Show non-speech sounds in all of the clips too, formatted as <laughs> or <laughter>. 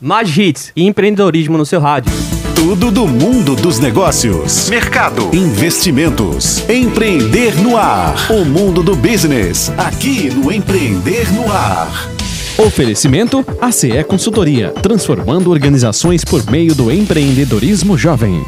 mais hits e empreendedorismo no seu rádio. Tudo do mundo dos negócios, mercado, investimentos, empreender no ar. O mundo do business, aqui no Empreender no Ar. Oferecimento ACE Consultoria, transformando organizações por meio do empreendedorismo jovem.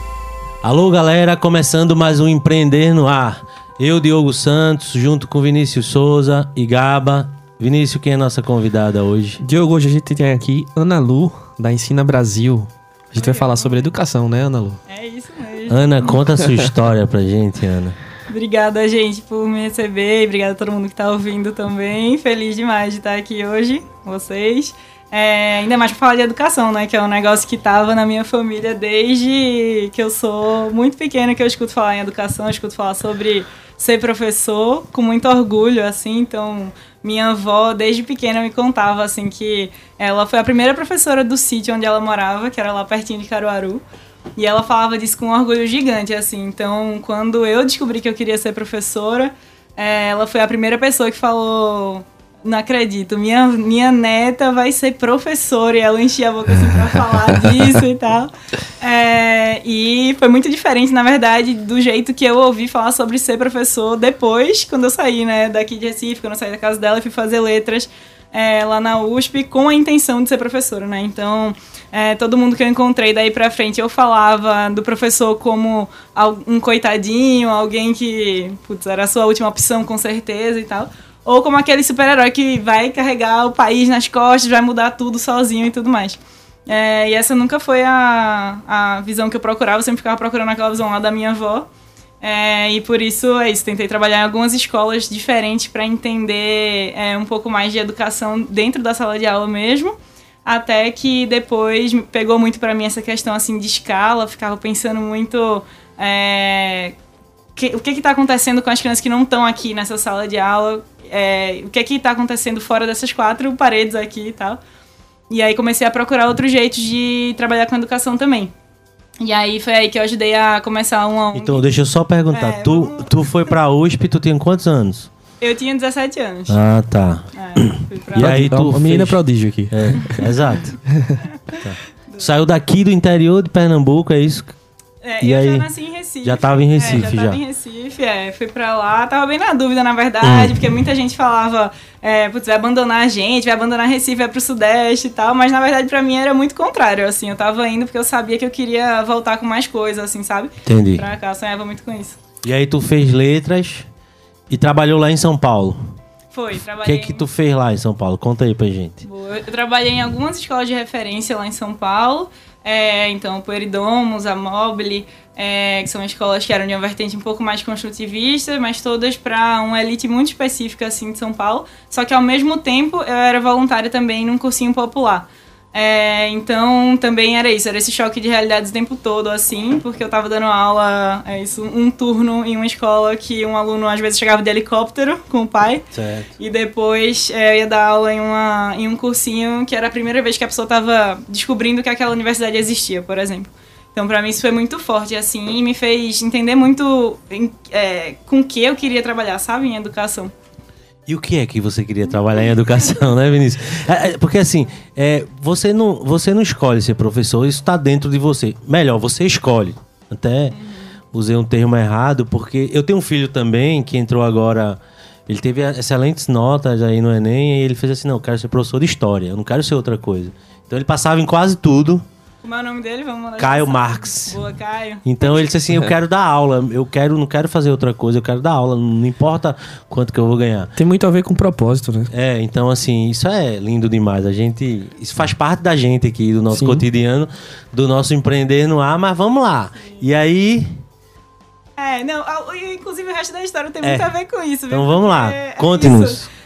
Alô, galera, começando mais um Empreender no Ar. Eu, Diogo Santos, junto com Vinícius Souza e Gaba. Vinícius, quem é a nossa convidada hoje? Diogo, hoje a gente tem aqui Ana Lu, da Ensina Brasil. A gente vai falar sobre educação, né, Ana Lu? É isso mesmo. Ana, <laughs> conta a sua história pra gente, Ana. Obrigada, gente, por me receber. Obrigada a todo mundo que tá ouvindo também. Feliz demais de estar aqui hoje com vocês. É, ainda mais para falar de educação, né? Que é um negócio que tava na minha família desde que eu sou muito pequena, que eu escuto falar em educação, eu escuto falar sobre ser professor com muito orgulho, assim. Então, minha avó, desde pequena, me contava, assim, que ela foi a primeira professora do sítio onde ela morava, que era lá pertinho de Caruaru. E ela falava disso com um orgulho gigante, assim. Então, quando eu descobri que eu queria ser professora, é, ela foi a primeira pessoa que falou não acredito, minha, minha neta vai ser professora e ela enchia a boca assim pra falar <laughs> disso e tal. É, e foi muito diferente, na verdade, do jeito que eu ouvi falar sobre ser professor depois, quando eu saí, né, daqui de Recife, quando eu saí da casa dela e fui fazer letras é, lá na USP com a intenção de ser professora, né? Então, é, todo mundo que eu encontrei daí pra frente, eu falava do professor como um coitadinho, alguém que, putz, era a sua última opção com certeza e tal ou como aquele super-herói que vai carregar o país nas costas, vai mudar tudo sozinho e tudo mais. É, e essa nunca foi a, a visão que eu procurava, eu sempre ficava procurando aquela visão lá da minha avó. É, e por isso é isso, tentei trabalhar em algumas escolas diferentes para entender é, um pouco mais de educação dentro da sala de aula mesmo. Até que depois pegou muito para mim essa questão assim de escala, ficava pensando muito é, que, o que está acontecendo com as crianças que não estão aqui nessa sala de aula, é, o que que está acontecendo fora dessas quatro paredes aqui e tal. E aí comecei a procurar outros jeitos de trabalhar com educação também. E aí foi aí que eu ajudei a começar uma Então, deixa eu só perguntar. É, tu, vamos... tu foi pra USP, tu tinha quantos anos? Eu tinha 17 anos. Ah, tá. É, e aí tu. Uma menina prodígio aqui. É, exato. <laughs> tá. Saiu daqui do interior de Pernambuco, é isso? É, e eu aí, já nasci em Recife. Já tava em Recife, é, já. Tava em Recife, é. Fui pra lá, tava bem na dúvida, na verdade, hum. porque muita gente falava, é, putz, vai abandonar a gente, vai abandonar Recife, vai pro Sudeste e tal, mas na verdade pra mim era muito contrário, assim, eu tava indo porque eu sabia que eu queria voltar com mais coisas, assim, sabe? Entendi. Pra cá, eu sonhava muito com isso. E aí tu fez letras e trabalhou lá em São Paulo? Foi, trabalhei. O que que tu fez lá em São Paulo? Conta aí pra gente. Boa. Eu trabalhei em algumas escolas de referência lá em São Paulo, é, então, Pueridomos, a Mobile, é, que são escolas que eram de uma vertente um pouco mais construtivista, mas todas para uma elite muito específica assim de São Paulo. Só que ao mesmo tempo eu era voluntária também num cursinho popular. É, então também era isso, era esse choque de realidades o tempo todo, assim, porque eu tava dando aula, é isso, um turno em uma escola que um aluno às vezes chegava de helicóptero com o pai. Certo. E depois é, eu ia dar aula em, uma, em um cursinho que era a primeira vez que a pessoa tava descobrindo que aquela universidade existia, por exemplo. Então, para mim, isso foi muito forte, assim, e me fez entender muito é, com que eu queria trabalhar, sabe, em educação. E o que é que você queria trabalhar em educação, né, Vinícius? É, é, porque assim, é, você, não, você não escolhe ser professor, isso está dentro de você. Melhor, você escolhe. Até usei um termo errado, porque eu tenho um filho também que entrou agora. Ele teve excelentes notas aí no Enem e ele fez assim: não, eu quero ser professor de história, eu não quero ser outra coisa. Então ele passava em quase tudo como é o nome dele? Vamos mandar Caio Marx. Boa, Caio. Então ele disse assim: eu quero dar aula, eu quero, não quero fazer outra coisa, eu quero dar aula, não importa quanto que eu vou ganhar. Tem muito a ver com propósito, né? É, então assim, isso é lindo demais. A gente. Isso faz parte da gente aqui, do nosso Sim. cotidiano, do nosso empreender no ar, mas vamos lá. E aí. É, não, inclusive o resto da história tem é. muito a ver com isso, Então vamos lá, é conte-nos. É,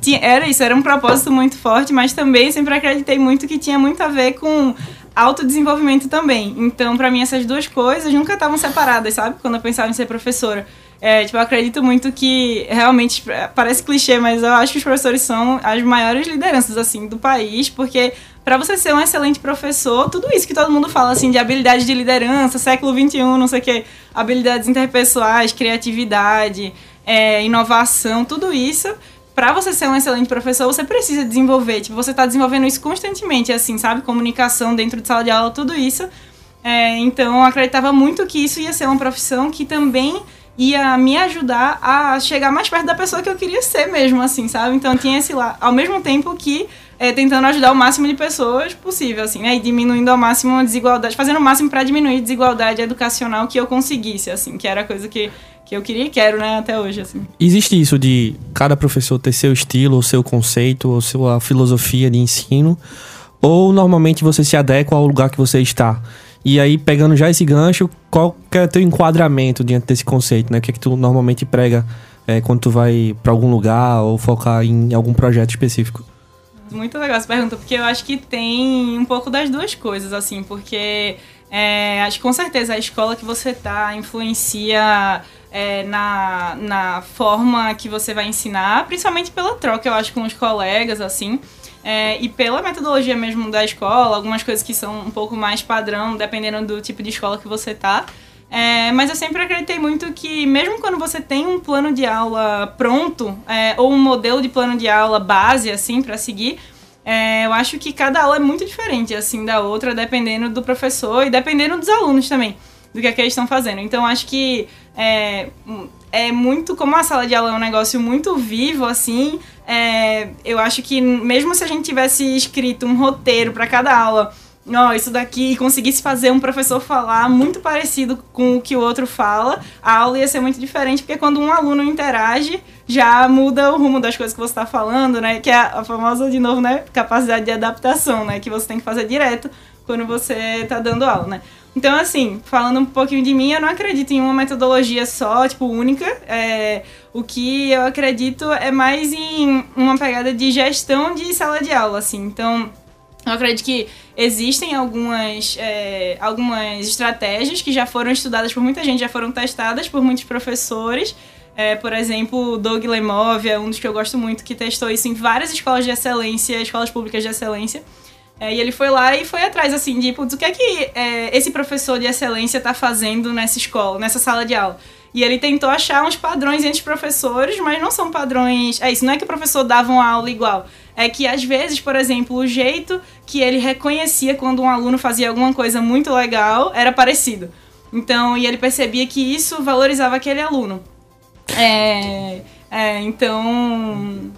tinha, era isso, era um propósito muito forte, mas também sempre acreditei muito que tinha muito a ver com autodesenvolvimento também. Então, para mim, essas duas coisas nunca estavam separadas, sabe? Quando eu pensava em ser professora. É, tipo, eu acredito muito que realmente parece clichê, mas eu acho que os professores são as maiores lideranças assim do país, porque para você ser um excelente professor, tudo isso que todo mundo fala assim de habilidade de liderança, século 21, não sei o quê, habilidades interpessoais, criatividade, é, inovação, tudo isso pra você ser um excelente professor, você precisa desenvolver. Tipo, você tá desenvolvendo isso constantemente, assim, sabe? Comunicação dentro de sala de aula, tudo isso. É, então, eu acreditava muito que isso ia ser uma profissão que também ia me ajudar a chegar mais perto da pessoa que eu queria ser mesmo, assim, sabe? Então, tinha esse lá, ao mesmo tempo que é, tentando ajudar o máximo de pessoas possível, assim, né? E diminuindo ao máximo a desigualdade, fazendo o máximo para diminuir a desigualdade educacional que eu conseguisse, assim, que era a coisa que, que eu queria e quero, né, até hoje, assim. Existe isso de cada professor ter seu estilo, o seu conceito, ou sua filosofia de ensino, ou normalmente você se adequa ao lugar que você está? E aí, pegando já esse gancho, qual que é o teu enquadramento diante desse conceito, né? O que é que tu normalmente prega é, quando tu vai para algum lugar ou focar em algum projeto específico? Muito legal essa pergunta, porque eu acho que tem um pouco das duas coisas, assim, porque é, acho que com certeza a escola que você tá influencia é, na, na forma que você vai ensinar, principalmente pela troca, eu acho, com os colegas, assim. É, e pela metodologia mesmo da escola, algumas coisas que são um pouco mais padrão, dependendo do tipo de escola que você tá. É, mas eu sempre acreditei muito que, mesmo quando você tem um plano de aula pronto, é, ou um modelo de plano de aula base, assim, para seguir, é, eu acho que cada aula é muito diferente, assim, da outra, dependendo do professor e dependendo dos alunos também, do que, é que eles estão fazendo. Então, acho que é, é muito. Como a sala de aula é um negócio muito vivo, assim, é, eu acho que mesmo se a gente tivesse escrito um roteiro para cada aula ó, oh, isso daqui, e conseguisse fazer um professor falar muito parecido com o que o outro fala, a aula ia ser muito diferente, porque quando um aluno interage, já muda o rumo das coisas que você está falando, né? Que é a famosa, de novo, né? Capacidade de adaptação, né? Que você tem que fazer direto quando você está dando aula, né? Então, assim, falando um pouquinho de mim, eu não acredito em uma metodologia só, tipo, única. É, o que eu acredito é mais em uma pegada de gestão de sala de aula, assim. Então, eu acredito que existem algumas, é, algumas estratégias que já foram estudadas por muita gente, já foram testadas por muitos professores. É, por exemplo, o Doug Lemov é um dos que eu gosto muito, que testou isso em várias escolas de excelência, escolas públicas de excelência. É, e ele foi lá e foi atrás, assim, de, putz, o que é que é, esse professor de excelência está fazendo nessa escola, nessa sala de aula? E ele tentou achar uns padrões entre professores, mas não são padrões. É isso, não é que o professor dava uma aula igual. É que às vezes, por exemplo, o jeito que ele reconhecia quando um aluno fazia alguma coisa muito legal era parecido. Então, e ele percebia que isso valorizava aquele aluno. É, é então.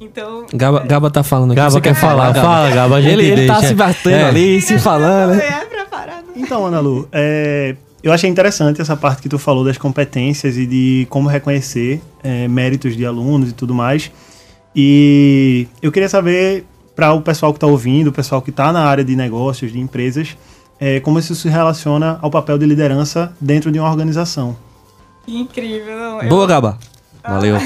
Então. Gaba, Gaba tá falando aqui. Gaba Você quer falar? Gaba? Fala, Gaba, a gente Ele, ele tá se batendo É. ali, se falando. né? É preparado. Então, Ana Lu, é, eu achei interessante essa parte que tu falou das competências e de como reconhecer é, méritos de alunos e tudo mais. E eu queria saber, para o pessoal que está ouvindo, o pessoal que está na área de negócios, de empresas, é, como isso se relaciona ao papel de liderança dentro de uma organização. Que incrível. não, eu- Boa, Gaba. Valeu.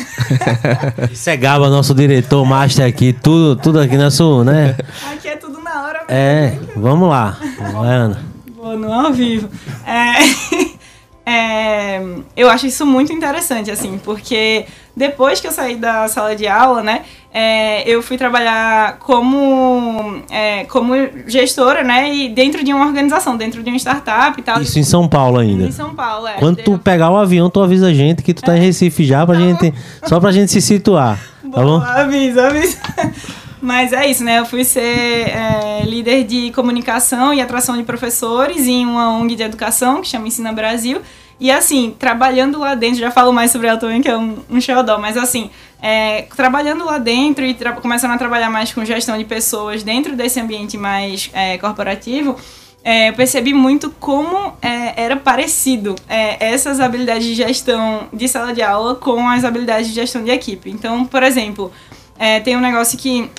<laughs> Isso é Gaba, nosso diretor, master aqui, tudo, tudo aqui na sua, né? Aqui é tudo na hora. É, vamos lá. Vai, Ana. Vou no ao vivo. É, <laughs> é, eu acho isso muito interessante, assim, porque depois que eu saí da sala de aula, né, é, eu fui trabalhar como, é, como gestora, né, e dentro de uma organização, dentro de uma startup e tal. Isso em São Paulo ainda. Em São Paulo, é. Quando tu pegar o avião, tu avisa a gente que tu tá em Recife já, pra gente, <laughs> só pra gente se situar. Tá bom? Boa, avisa, avisa. <laughs> Mas é isso, né? Eu fui ser é, líder de comunicação e atração de professores em uma ONG de educação que chama Ensina Brasil. E assim, trabalhando lá dentro, já falo mais sobre ela também, que é um, um xodó, mas assim, é, trabalhando lá dentro e começando a trabalhar mais com gestão de pessoas dentro desse ambiente mais é, corporativo, é, eu percebi muito como é, era parecido é, essas habilidades de gestão de sala de aula com as habilidades de gestão de equipe. Então, por exemplo, é, tem um negócio que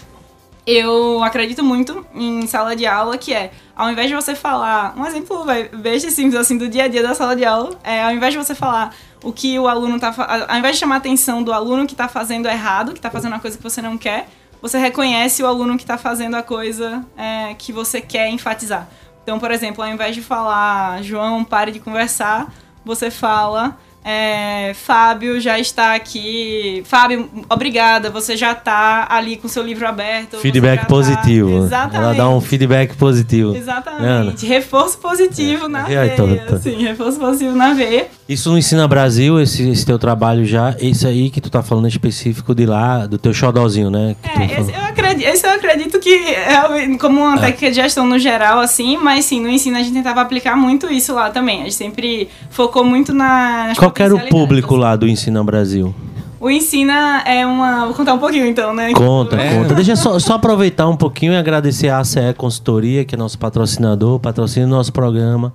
eu acredito muito em sala de aula, que é, ao invés de você falar, um exemplo e simples assim do dia a dia da sala de aula, é, ao invés de você falar o que o aluno tá, ao invés de chamar a atenção do aluno que tá fazendo errado, que tá fazendo uma coisa que você não quer, você reconhece o aluno que tá fazendo a coisa é, que você quer enfatizar. Então, por exemplo, ao invés de falar, João, pare de conversar, você fala, É, Fábio já está aqui. Fábio, obrigada. Você já está ali com seu livro aberto. Feedback positivo. Tá... Exatamente. Ela dá um feedback positivo. Exatamente. Ana. Reforço positivo É. na aí, veia. Sim, reforço positivo na veia. Isso no Ensina Brasil, esse, esse teu trabalho já, esse aí que tu tá falando específico de lá, do teu xodózinho, né? É, esse eu, acredito, esse eu acredito que é como uma técnica de gestão no geral, assim, mas sim, no ensino a gente tentava aplicar muito isso lá também. A gente sempre focou muito na, nas Qual era o público lá do Ensina Brasil? O Ensina é uma. Vou contar um pouquinho então, né? Conta, É. conta. Deixa eu só, só <laughs> aproveitar um pouquinho e agradecer a ACE Consultoria, que é nosso patrocinador, patrocina o nosso programa.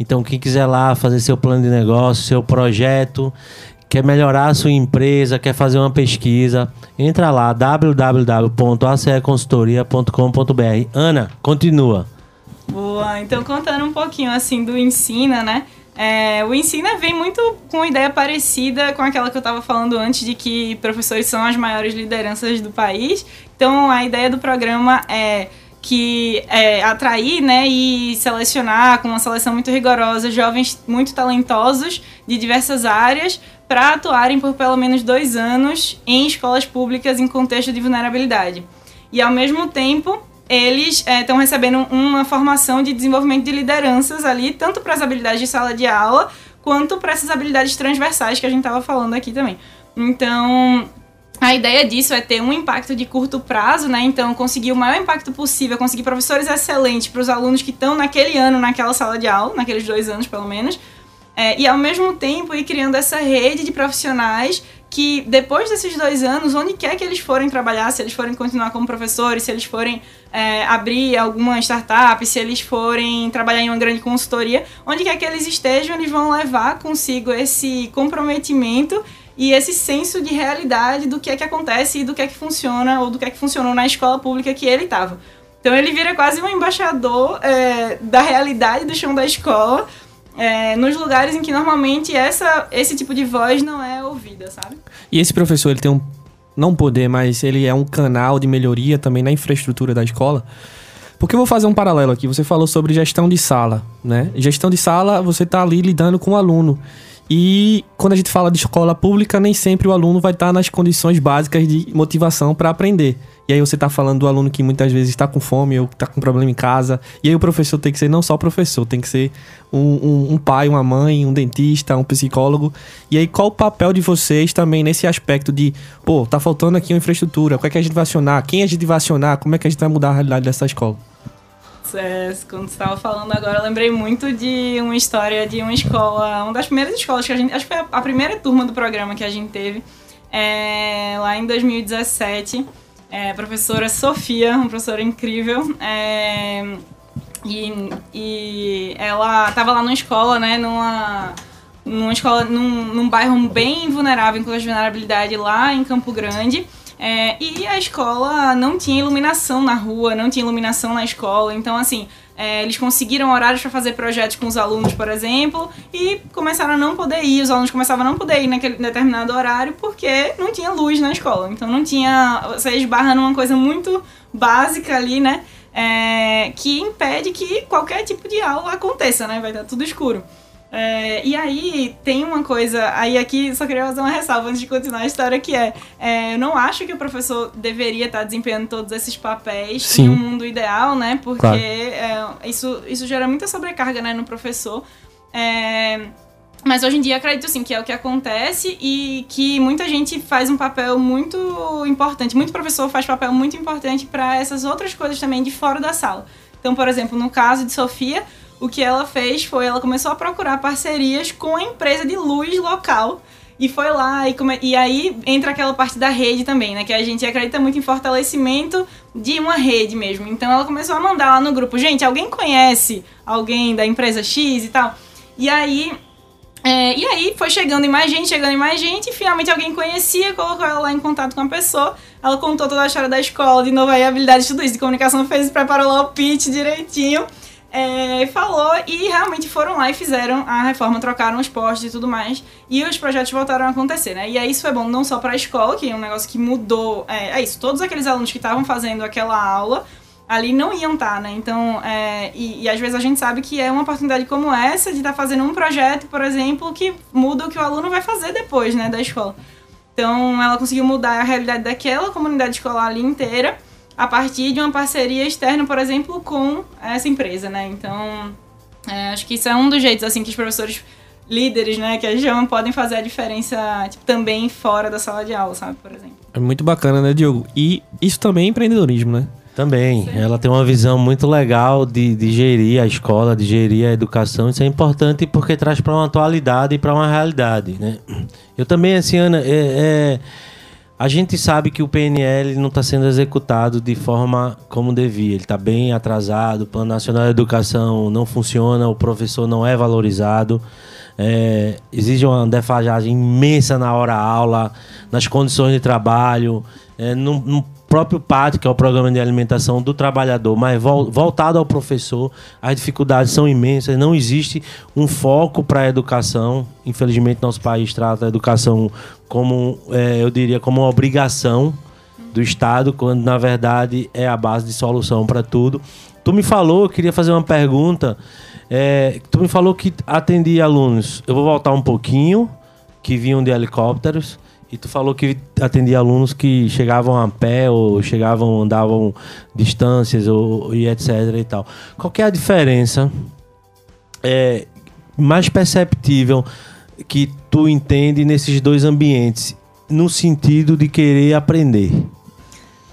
Então, quem quiser lá fazer seu plano de negócio, seu projeto, quer melhorar a sua empresa, quer fazer uma pesquisa, entra lá, www.aceconsultoria.com.br. Ana, continua. Boa, então contando um pouquinho assim do Ensina, né? É, o Ensina vem muito com uma ideia parecida com aquela que eu estava falando antes, de que professores são as maiores lideranças do país. Então a ideia do programa é que é atrair né, e selecionar com uma seleção muito rigorosa jovens muito talentosos de diversas áreas para atuarem por pelo menos dois anos em escolas públicas em contexto de vulnerabilidade. E ao mesmo tempo eles estão recebendo uma formação de desenvolvimento de lideranças ali, tanto para as habilidades de sala de aula, quanto para essas habilidades transversais que a gente estava falando aqui também. Então, a ideia disso é ter um impacto de curto prazo, né? Então, conseguir o maior impacto possível, conseguir professores excelentes para os alunos que estão naquele ano naquela sala de aula, naqueles dois anos pelo menos, é, e ao mesmo tempo ir criando essa rede de profissionais que depois desses dois anos, onde quer que eles forem trabalhar, se eles forem continuar como professores, se eles forem é, abrir alguma startup, se eles forem trabalhar em uma grande consultoria, onde quer que eles estejam, eles vão levar consigo esse comprometimento e esse senso de realidade do que é que acontece e do que é que funciona ou do que é que funcionou na escola pública que ele estava. Então ele vira quase um embaixador é, da realidade do chão da escola, é, nos lugares em que normalmente essa, esse tipo de voz não é ouvida, sabe? E esse professor, ele tem um. Não poder, mas ele é um canal de melhoria também na infraestrutura da escola. Porque eu vou fazer um paralelo aqui. Você falou sobre gestão de sala, né? Gestão de sala, você tá ali lidando com o aluno. E quando a gente fala de escola pública, nem sempre o aluno vai estar nas condições básicas de motivação para aprender. E aí você tá falando do aluno que muitas vezes está com fome ou está com problema em casa. E aí o professor tem que ser não só professor, tem que ser um, um- um pai, uma mãe, um dentista, um psicólogo. E aí qual o papel de vocês também nesse aspecto de, pô, tá faltando aqui uma infraestrutura, o que é que a gente vai acionar? Quem a gente vai acionar? Como é que a gente vai mudar a realidade dessa escola? É, quando você estava falando agora, eu lembrei muito de uma história de uma escola, uma das primeiras escolas que a gente. Acho que foi a, primeira turma do programa que a gente teve, é, lá em 2017. É, professora Sofia, uma professora incrível. é, e, e ela estava lá numa escola, né, numa, numa escola, num, num bairro bem vulnerável, de vulnerabilidade, lá em Campo Grande. É, e a escola não tinha iluminação na rua, não tinha iluminação na escola. Então, assim, é, eles conseguiram horários para fazer projetos com os alunos, por exemplo, e começaram a não poder ir. Os alunos começavam a não poder ir naquele determinado horário porque não tinha luz na escola. Então, não tinha. Você esbarra numa coisa muito básica ali, né? É, que impede que qualquer tipo de aula aconteça, né? Vai estar tudo escuro. É, e aí tem uma coisa, aí aqui só queria fazer uma ressalva antes de continuar a história, que é, é, eu não acho que o professor deveria estar desempenhando todos esses papéis Sim. em um mundo ideal, né? Porque Claro. é, isso, isso gera muita sobrecarga né, no professor. É, mas hoje em dia acredito sim que é o que acontece e que muita gente faz um papel muito importante, muito professor faz papel muito importante para essas outras coisas também de fora da sala. Então, por exemplo, no caso de Sofia, o que ela fez foi ela começou a procurar parcerias com a empresa de luz local e foi lá e, come... e aí entra aquela parte da rede também, né? Que a gente acredita muito em fortalecimento de uma rede mesmo. Então ela começou a mandar lá no grupo, gente, alguém conhece alguém da empresa X e tal? E aí é, e aí foi chegando em mais gente, chegando em mais gente, e finalmente alguém conhecia, colocou ela lá em contato com a pessoa. Ela contou toda a história da escola, de novo aí habilidade de tudo isso, de comunicação, fez, preparou lá o pitch direitinho. É, falou e realmente foram lá e fizeram a reforma, trocaram os postes e tudo mais. E os projetos voltaram a acontecer, né? E aí isso foi bom não só para a escola, que é um negócio que mudou. É, é isso, todos aqueles alunos que estavam fazendo aquela aula ali não iam estar, né? Então, é, e, e, às vezes a gente sabe que é uma oportunidade como essa de estar tá fazendo um projeto, por exemplo, que muda o que o aluno vai fazer depois, né, da escola. Então, ela conseguiu mudar a realidade daquela comunidade escolar ali inteira a partir de uma parceria externa, por exemplo, com essa empresa, né? Então, é, acho que isso é um dos jeitos, assim, que os professores líderes, né, que a gente chama, podem fazer a diferença tipo, também fora da sala de aula, sabe, por exemplo. É muito bacana, né, Diogo? E isso também é empreendedorismo, né? Também. Sim. Ela tem uma visão muito legal de, de gerir a escola, de gerir a educação. Isso é importante porque traz para uma atualidade e para uma realidade, né? Eu também, assim, Ana, é, é, a gente sabe que o PNL não está sendo executado de forma como devia. Ele está bem atrasado, o Plano Nacional de Educação não funciona, o professor não é valorizado. É, exige uma defasagem imensa na hora aula, nas condições de trabalho, é, no, no, próprio PAT, que é o programa de alimentação do trabalhador, mas voltado ao professor, as dificuldades são imensas, não existe um foco para a educação. Infelizmente, nosso país trata a educação como, é, eu diria, como uma obrigação do Estado, quando na verdade é a base de solução para tudo. Tu me falou, eu queria fazer uma pergunta. É, tu me falou que atendia alunos. Eu vou voltar um pouquinho, que vinham de helicópteros. E tu falou que atendia alunos que chegavam a pé ou chegavam, andavam distâncias ou, e etc e tal. Qual é a diferença é, mais perceptível que tu entende nesses dois ambientes no sentido de querer aprender?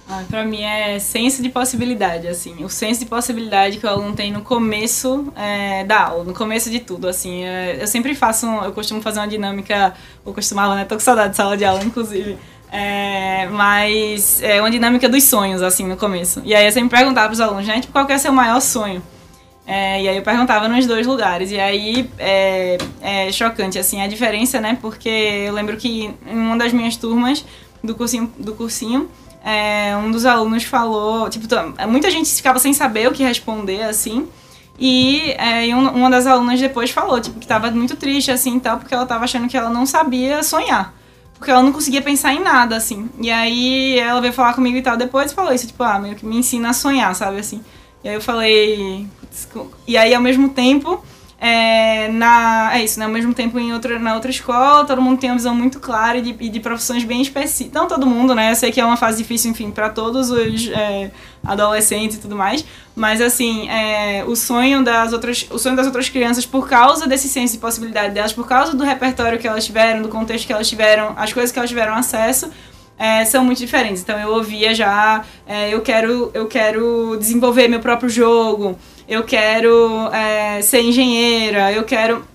Ah, para mim é senso de possibilidade, assim. O senso de possibilidade que o aluno tem no começo é, da aula, no começo de tudo, assim. É, eu sempre faço, eu costumo fazer uma dinâmica, eu costumava, né? Tô com saudade de sala de aula, inclusive. É, mas é uma dinâmica dos sonhos, assim, no começo. E aí eu sempre perguntava pros alunos? Tipo, qual que é o seu maior sonho? É, e aí eu perguntava nos dois lugares. E aí é, é chocante, assim, a diferença, né? Porque eu lembro que em uma das minhas turmas do cursinho, do cursinho é, um dos alunos falou, tipo, muita gente ficava sem saber o que responder, assim. E, é, uma das alunas depois falou, tipo, que tava muito triste, assim, tal, porque ela tava achando que ela não sabia sonhar. Porque ela não conseguia pensar em nada, assim. E aí ela veio falar comigo e tal depois falou isso, tipo, ah, meio que me ensina a sonhar, sabe, assim. E aí eu falei... E aí, ao mesmo tempo é, na, é isso, né? Ao mesmo tempo, em outra, na outra escola, todo mundo tem uma visão muito clara e de, de profissões bem específicas. Não todo mundo, né? Eu sei que é uma fase difícil, enfim, para todos os é, adolescentes e tudo mais. Mas, assim, é, o, sonho das outras, o sonho das outras crianças, por causa desse senso de possibilidade delas, por causa do repertório que elas tiveram, do contexto que elas tiveram, as coisas que elas tiveram acesso, é, são muito diferentes. Então, eu ouvia já, é, eu, quero, eu quero desenvolver meu próprio jogo eu quero é, ser engenheira, eu quero.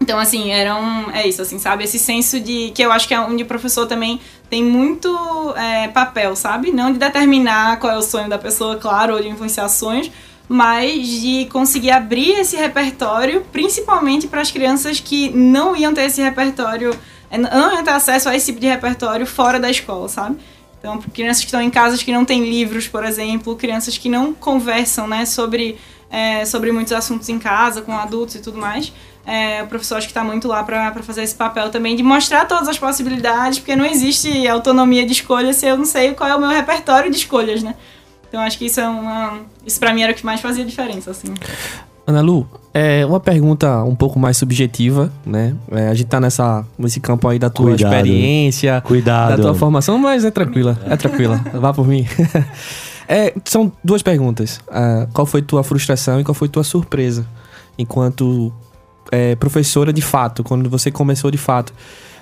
Então, assim, era um. É isso, assim, sabe? Esse senso de. Que eu acho que é onde o professor também tem muito é, papel, sabe? Não de determinar qual é o sonho da pessoa, claro, ou de influenciar sonhos, mas de conseguir abrir esse repertório, principalmente para as crianças que não iam ter esse repertório, é, não iam ter acesso a esse tipo de repertório fora da escola, sabe? Então, crianças que estão em casas que não têm livros, por exemplo, crianças que não conversam, né, sobre é, sobre muitos assuntos em casa, com adultos e tudo mais. É, o professor acho que está muito lá para fazer esse papel também de mostrar todas as possibilidades, porque não existe autonomia de escolha se eu não sei qual é o meu repertório de escolhas, né? Então acho que isso é uma. Isso para mim era o que mais fazia diferença, assim. Ana Lu, é uma pergunta um pouco mais subjetiva, né? É, a gente tá nessa, nesse campo aí da tua Cuidado. experiência, Cuidado. da tua formação, mas é tranquila, é tranquila. Vá por mim. <laughs> É, são duas perguntas. Uh, qual foi tua frustração e qual foi tua surpresa enquanto é, professora de fato, quando você começou de fato?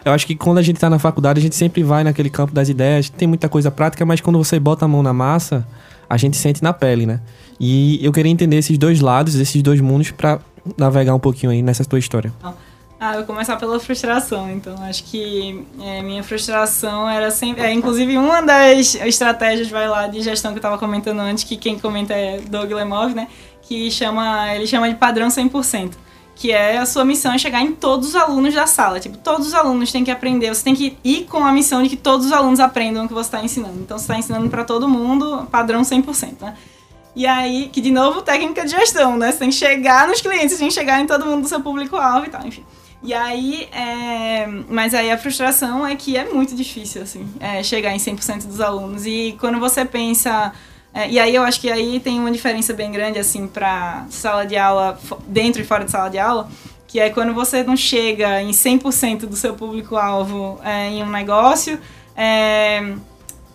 Eu acho que quando a gente tá na faculdade, a gente sempre vai naquele campo das ideias, tem muita coisa prática, mas quando você bota a mão na massa, a gente sente na pele, né? E eu queria entender esses dois lados, esses dois mundos, para navegar um pouquinho aí nessa tua história. Ah. Ah, eu vou começar pela frustração. Então, acho que é, minha frustração era sempre. É, inclusive, uma das estratégias, vai lá, de gestão que eu estava comentando antes, que quem comenta é Doug Lemov, né? Que chama, ele chama de padrão 100%. Que é a sua missão é chegar em todos os alunos da sala. Tipo, todos os alunos têm que aprender. Você tem que ir com a missão de que todos os alunos aprendam o que você está ensinando. Então, você está ensinando para todo mundo, padrão 100%, né? E aí, que de novo, técnica de gestão, né? Você tem que chegar nos clientes, tem que chegar em todo mundo do seu público-alvo e tal, enfim. E aí, é... mas aí a frustração é que é muito difícil, assim, é chegar em 100% dos alunos. E quando você pensa É, e aí eu acho que aí tem uma diferença bem grande, assim, pra sala de aula, dentro e fora de sala de aula, que é quando você não chega em 100% do seu público-alvo é, em um negócio, é,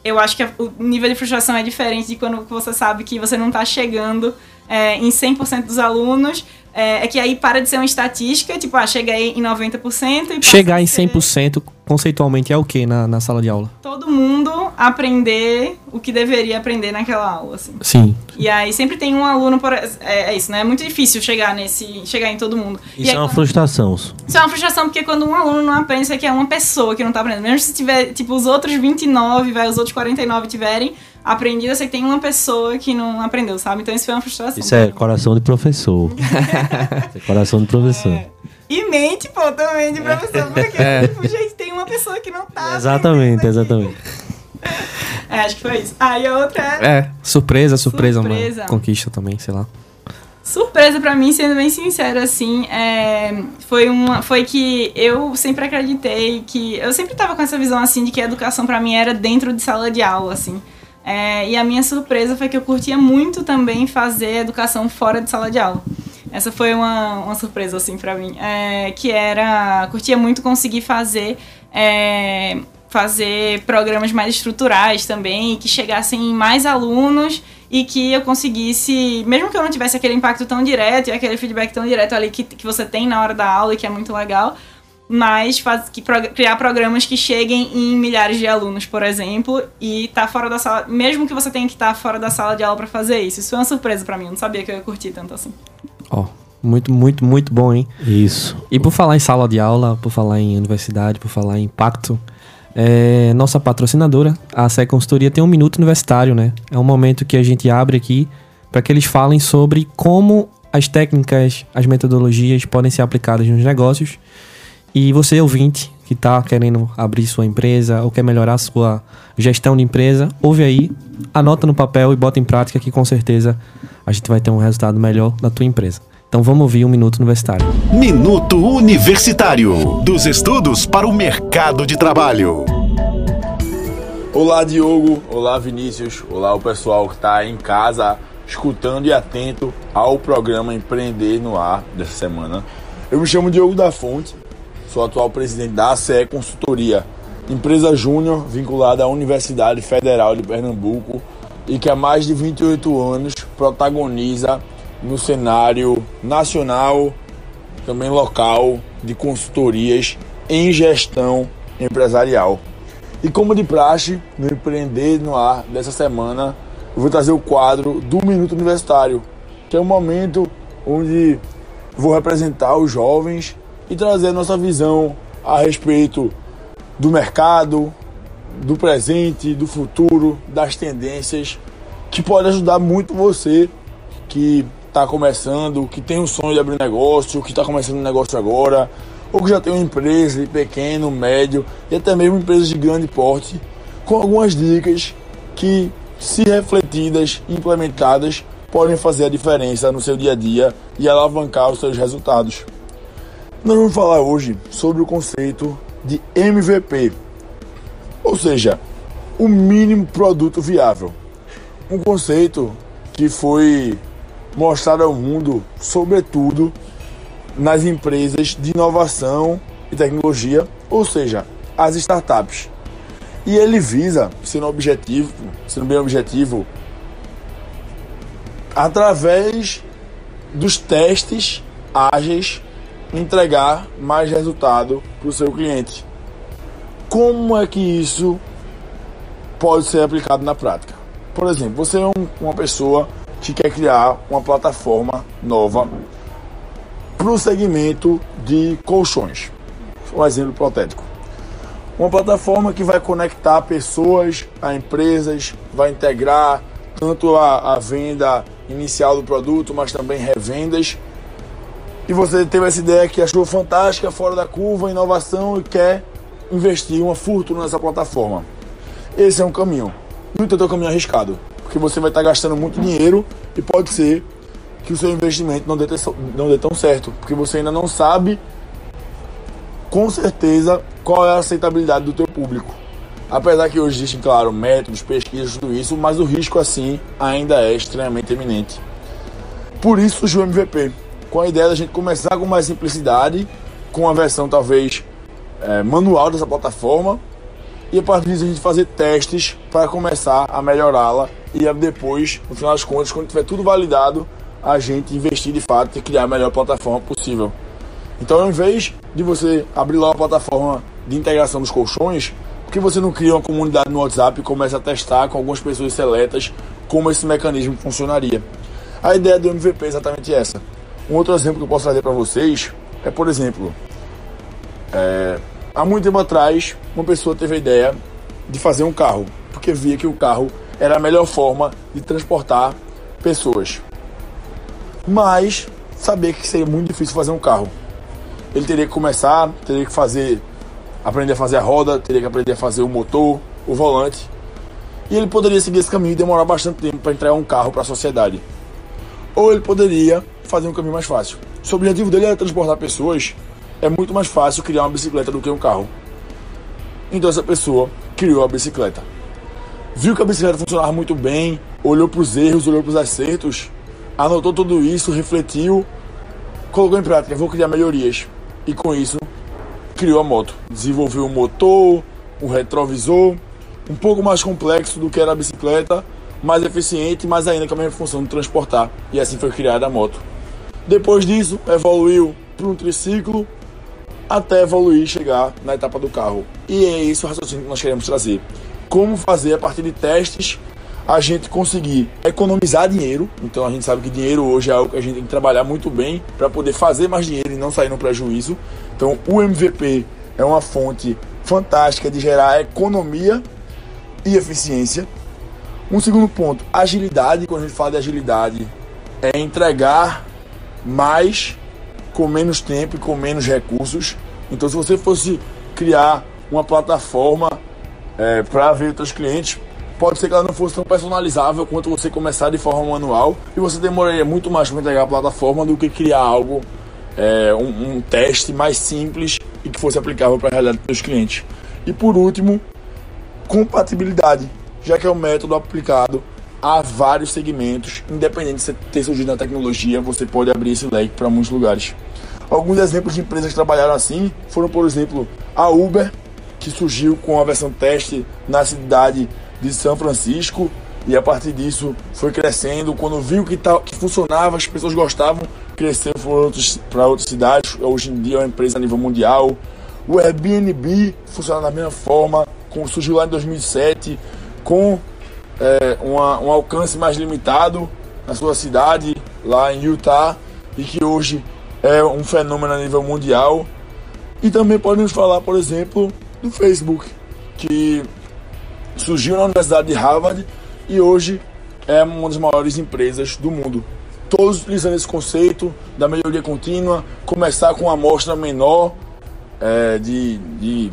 eu acho que o nível de frustração é diferente de quando você sabe que você não está chegando é, em 100% dos alunos. É, é que aí para de ser uma estatística, tipo, ah, cheguei em 90% e Chegar em ser 100% conceitualmente é o que na, na sala de aula? Todo mundo aprender o que deveria aprender naquela aula, assim. Sim. E aí sempre tem um aluno por é, é isso, né? É muito difícil chegar nesse, chegar em todo mundo. e Isso aí, é uma quando- frustração. isso é uma frustração porque quando um aluno não aprende, isso aqui é uma pessoa que não tá aprendendo. Mesmo se tiver, tipo, os outros 29, vai, os outros 49 tiverem aprendido, eu sei que tem uma pessoa que não aprendeu, sabe? Então isso foi uma frustração. Isso é coração de professor. <laughs> Isso é coração de professor. E mente, pô, também de professor, porque, É. tipo, gente, tem uma pessoa que não tá Exatamente, exatamente. É, acho que foi isso. Aí a outra é... É, surpresa, surpresa, Surpresa. conquista também, sei lá. Surpresa pra mim, sendo bem sincera, assim, é, foi uma, foi que eu sempre acreditei que eu sempre tava com essa visão assim de que a educação pra mim era dentro de sala de aula, assim. É, e a minha surpresa foi que eu curtia muito também fazer educação fora de sala de aula. Essa foi uma, uma surpresa assim pra mim, é, que era curtia muito conseguir fazer é, fazer programas mais estruturais também, que chegassem em mais alunos e que eu conseguisse, mesmo que eu não tivesse aquele impacto tão direto e aquele feedback tão direto ali que, que você tem na hora da aula e que é muito legal, mas faz, que prog- criar programas que cheguem em milhares de alunos, por exemplo, e tá fora da sala, mesmo que você tenha que estar fora da sala de aula para fazer isso. Isso foi uma surpresa para mim, eu não sabia que eu ia curtir tanto assim. Ó, muito, muito, muito bom, hein? Isso. E por falar em sala de aula, por falar em universidade, por falar em impacto, é, nossa patrocinadora, a SE Consultoria, tem um minuto universitário, né? É um momento que a gente abre aqui para que eles falem sobre como as técnicas, as metodologias podem ser aplicadas nos negócios. E você, ouvinte, que está querendo abrir sua empresa ou quer melhorar sua gestão de empresa, ouve aí, anota no papel e bota em prática que com certeza a gente vai ter um resultado melhor da tua empresa. Então vamos ouvir um minuto universitário. Minuto Universitário. Dos estudos para o mercado de trabalho. Olá, Diogo. Olá, Vinícius. Olá, o pessoal que está em casa escutando e atento ao programa Empreender no Ar dessa semana. Eu me chamo Diogo da Fonte, sou atual presidente da ACE Consultoria, empresa júnior vinculada à Universidade Federal de Pernambuco e que há mais de 28 anos protagoniza no cenário nacional, também local, de consultorias em gestão empresarial. E como de praxe, no Empreender no Ar dessa semana, eu vou trazer o quadro do Minuto Universitário, que é um momento onde vou representar os jovens e trazer a nossa visão a respeito do mercado, do presente, do futuro, das tendências, que pode ajudar muito você que está começando, que tem um sonho de abrir negócio, que está começando um negócio agora, ou que já tem uma empresa de pequeno, médio e até mesmo empresas de grande porte, com algumas dicas que, se refletidas implementadas, podem fazer a diferença no seu dia a dia e alavancar os seus resultados. Nós vamos falar hoje sobre o conceito de MVP, ou seja, o mínimo produto viável. Um conceito que foi mostrado ao mundo, sobretudo nas empresas de inovação e tecnologia, ou seja, as startups. E ele visa, sendo objetivo, sendo bem objetivo, através dos testes ágeis, entregar mais resultado para o seu cliente. Como é que isso pode ser aplicado na prática? Por exemplo, você é um- uma pessoa que quer criar uma plataforma nova para o segmento de colchões. Um exemplo hipotético. Uma plataforma que vai conectar pessoas a empresas, vai integrar tanto a, a venda inicial do produto, mas também revendas. E você teve essa ideia que achou fantástica, fora da curva, inovação e quer investir uma fortuna nessa plataforma. Esse é um caminho. No entanto, é um caminho arriscado, porque você vai estar gastando muito dinheiro e pode ser que o seu investimento não dê, não dê tão certo, porque você ainda não sabe com certeza qual é a aceitabilidade do teu público. Apesar que hoje existem, claro, métodos, pesquisas, tudo isso, mas o risco assim ainda é extremamente eminente. Por isso surgiu o MVP, com a ideia da gente começar com mais simplicidade, com a versão talvez é, manual dessa plataforma, e a partir disso a gente fazer testes para começar a melhorá-la e depois, no final das contas, quando tiver tudo validado, a gente investir de fato e criar a melhor plataforma possível. Então, ao invés de você abrir lá uma plataforma de integração dos colchões, por que você não cria uma comunidade no WhatsApp e começa a testar com algumas pessoas seletas como esse mecanismo funcionaria? A ideia do MVP é exatamente essa. Um outro exemplo que eu posso trazer para vocês é, por exemplo, é, há muito tempo atrás, uma pessoa teve a ideia de fazer um carro, porque via que o carro era a melhor forma de transportar pessoas. Mas sabia que seria muito difícil fazer um carro. Ele teria que começar, teria que fazer aprender a fazer a roda, teria que aprender a fazer o motor, o volante. E ele poderia seguir esse caminho e demorar bastante tempo para entregar um carro para a sociedade. Ou ele poderia fazer um caminho mais fácil. Se o objetivo dele era transportar pessoas, é muito mais fácil criar uma bicicleta do que um carro. Então essa pessoa criou a bicicleta. Viu que a bicicleta funcionava muito bem, olhou para os erros, olhou para os acertos, anotou tudo isso, refletiu, colocou em prática, vou criar melhorias. E com isso criou a moto. Desenvolveu um motor, um retrovisor, um pouco mais complexo do que era a bicicleta, mais eficiente, mas ainda com a mesma função de transportar. E assim foi criada a moto. Depois disso, evoluiu para um triciclo, até evoluir e chegar na etapa do carro. E é isso o raciocínio que nós queremos trazer. Como fazer a partir de testes a gente conseguir economizar dinheiro. Então a gente sabe que dinheiro hoje é algo que a gente tem que trabalhar muito bem para poder fazer mais dinheiro e não sair no prejuízo. Então o MVP é uma fonte fantástica de gerar economia e eficiência. Um segundo ponto, agilidade. Quando a gente fala de agilidade, é entregar mais com menos tempo e com menos recursos. Então, se você fosse criar uma plataforma é, para ver os clientes, pode ser que ela não fosse tão personalizável quanto você começar de forma manual e você demoraria muito mais para entregar a plataforma do que criar algo, é, um, um, teste mais simples e que fosse aplicável para a realidade dos clientes. E por último, compatibilidade, já que é um método aplicado a vários segmentos, independente de ter surgido na tecnologia, você pode abrir esse leque para muitos lugares. Alguns exemplos de empresas que trabalharam assim foram, por exemplo, a Uber, que surgiu com a versão teste na cidade de São Francisco e a partir disso foi crescendo. Quando viu que, tá, que funcionava, as pessoas gostavam, cresceu para outras cidades. Hoje em dia é uma empresa a nível mundial. O Airbnb funciona da mesma forma, surgiu lá em 2007 com é, uma, um alcance mais limitado na sua cidade, lá em Utah, e que hoje é um fenômeno a nível mundial. E também podemos falar, por exemplo, do Facebook, que surgiu na Universidade de Harvard e hoje é uma das maiores empresas do mundo. Todos utilizando esse conceito da melhoria contínua, começar com uma amostra menor é, de, de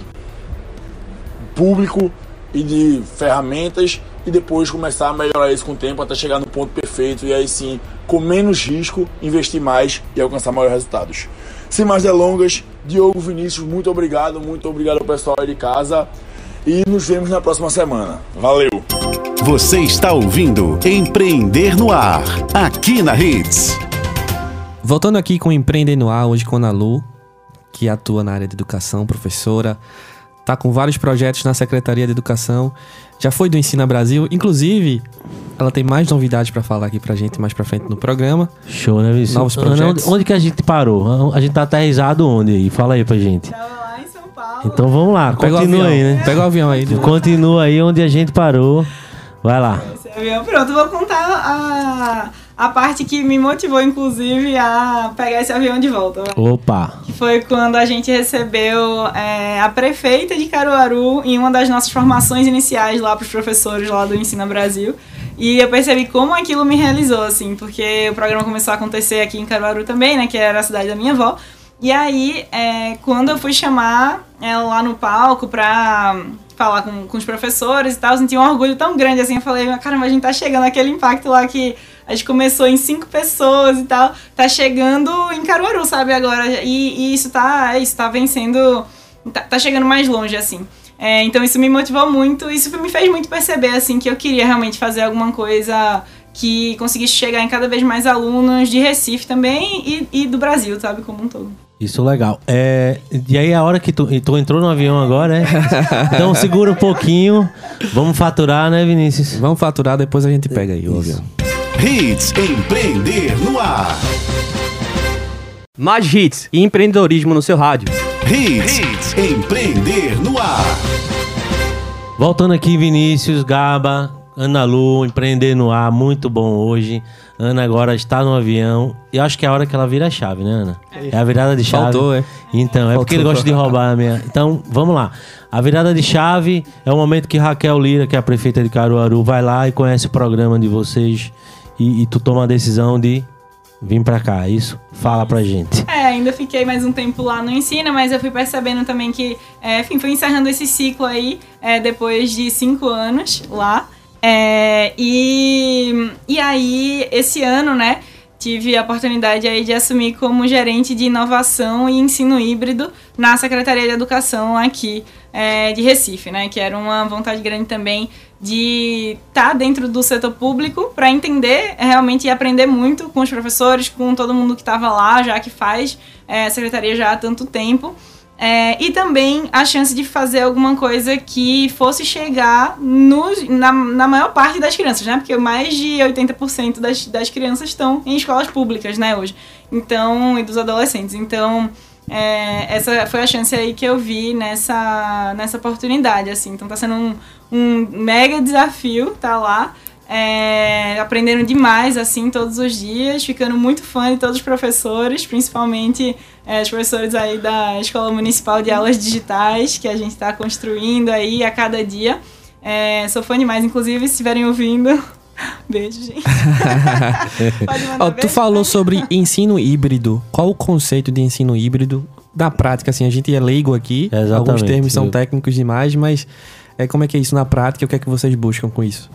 público e de ferramentas e depois começar a melhorar isso com o tempo até chegar no ponto perfeito e aí sim, com menos risco, investir mais e alcançar maiores resultados. Sem mais delongas, Diogo Vinícius, muito obrigado, muito obrigado ao pessoal aí de casa e nos vemos na próxima semana. Valeu! Você está ouvindo Empreender no Ar, aqui na Hits. Voltando aqui com Empreender no Ar, hoje com a Ana Lu, que atua na área de educação, professora, tá com vários projetos na Secretaria de Educação, já foi do Ensina Brasil, inclusive ela tem mais novidades para falar aqui pra gente mais pra frente no programa. Show, né, Vinícius? Novos projetos. Onde, onde que a gente parou? A gente tá aterrizado onde aí? Fala aí pra gente. Tava lá em São Paulo. Então vamos lá, Pega continua aí, né? Pega o avião aí. Continua aí onde a gente parou. Vai lá. Esse avião. Pronto, vou contar a, a parte que me motivou, inclusive, a pegar esse avião de volta. vai. Opa. Que foi quando a gente recebeu é, a prefeita de Caruaru em uma das nossas formações iniciais lá para os professores lá do Ensina Brasil. E eu percebi como aquilo me realizou, assim, porque o programa começou a acontecer aqui em Caruaru também, né, que era a cidade da minha avó. E aí, é, quando eu fui chamar ela lá no palco pra falar com, com os professores e tal, eu senti um orgulho tão grande, assim, eu falei, caramba, a gente tá chegando aquele impacto lá que a gente começou em cinco pessoas e tal, tá chegando em Caruaru, sabe, agora, e, e isso tá, é isso, tá vencendo, tá, tá chegando mais longe, assim. É, então isso me motivou muito, isso me fez muito perceber assim que eu queria realmente fazer alguma coisa que conseguisse chegar em cada vez mais alunos de Recife também e, e do Brasil, sabe, como um todo. Isso legal. É, e aí a hora que tu, tu entrou no avião agora, é? <laughs> Então segura um pouquinho. Vamos faturar, né, Vinícius? Vamos faturar, depois a gente pega aí o avião. Hits Empreender no Ar. Mais hits e empreendedorismo no seu rádio. Hits, Empreender no Ar. Voltando aqui, Vinícius, Gaba, Ana Lu, empreender no ar, muito bom hoje. Ana agora está no avião. Eu acho que é a hora que ela vira a chave, né, Ana? É a virada de chave. Faltou, é. Então, é porque ele gosta de roubar a minha. Então, vamos lá. A virada de chave é o momento que Raquel Lira, que é a prefeita de Caruaru, vai lá e conhece o programa de vocês e, e tu toma a decisão de vir pra cá, é isso? Fala pra gente. É, ainda fiquei mais um tempo lá no ensino, mas eu fui percebendo também que, é, enfim, fui encerrando esse ciclo aí é, depois de cinco anos lá. É, e, e aí, esse ano, né, tive a oportunidade aí de assumir como gerente de inovação e ensino híbrido na Secretaria de Educação aqui é, de Recife, né, que era uma vontade grande também de estar tá dentro do setor público para entender realmente e aprender muito com os professores, com todo mundo que estava lá, já que faz é, secretaria já há tanto tempo. É, e também a chance de fazer alguma coisa que fosse chegar no, na, na maior parte das crianças, né? Porque mais de 80% das, das crianças estão em escolas públicas, né, hoje. Então, e dos adolescentes. Então, é, essa foi a chance aí que eu vi nessa, nessa oportunidade, assim. Então, tá sendo um, um mega desafio tá lá. É, aprendendo demais, assim, todos os dias, ficando muito fã de todos os professores, principalmente é, os professores aí da Escola Municipal de Aulas Digitais, que a gente está construindo aí a cada dia. É, sou fã demais, inclusive, se estiverem ouvindo. <laughs> Beijo, gente. <laughs> oh, tu falou sobre ensino híbrido. Qual o conceito de ensino híbrido? Na prática, assim, a gente é leigo aqui. Exatamente, alguns termos são técnicos demais, mas é, como é que é isso na prática? O que é que vocês buscam com isso?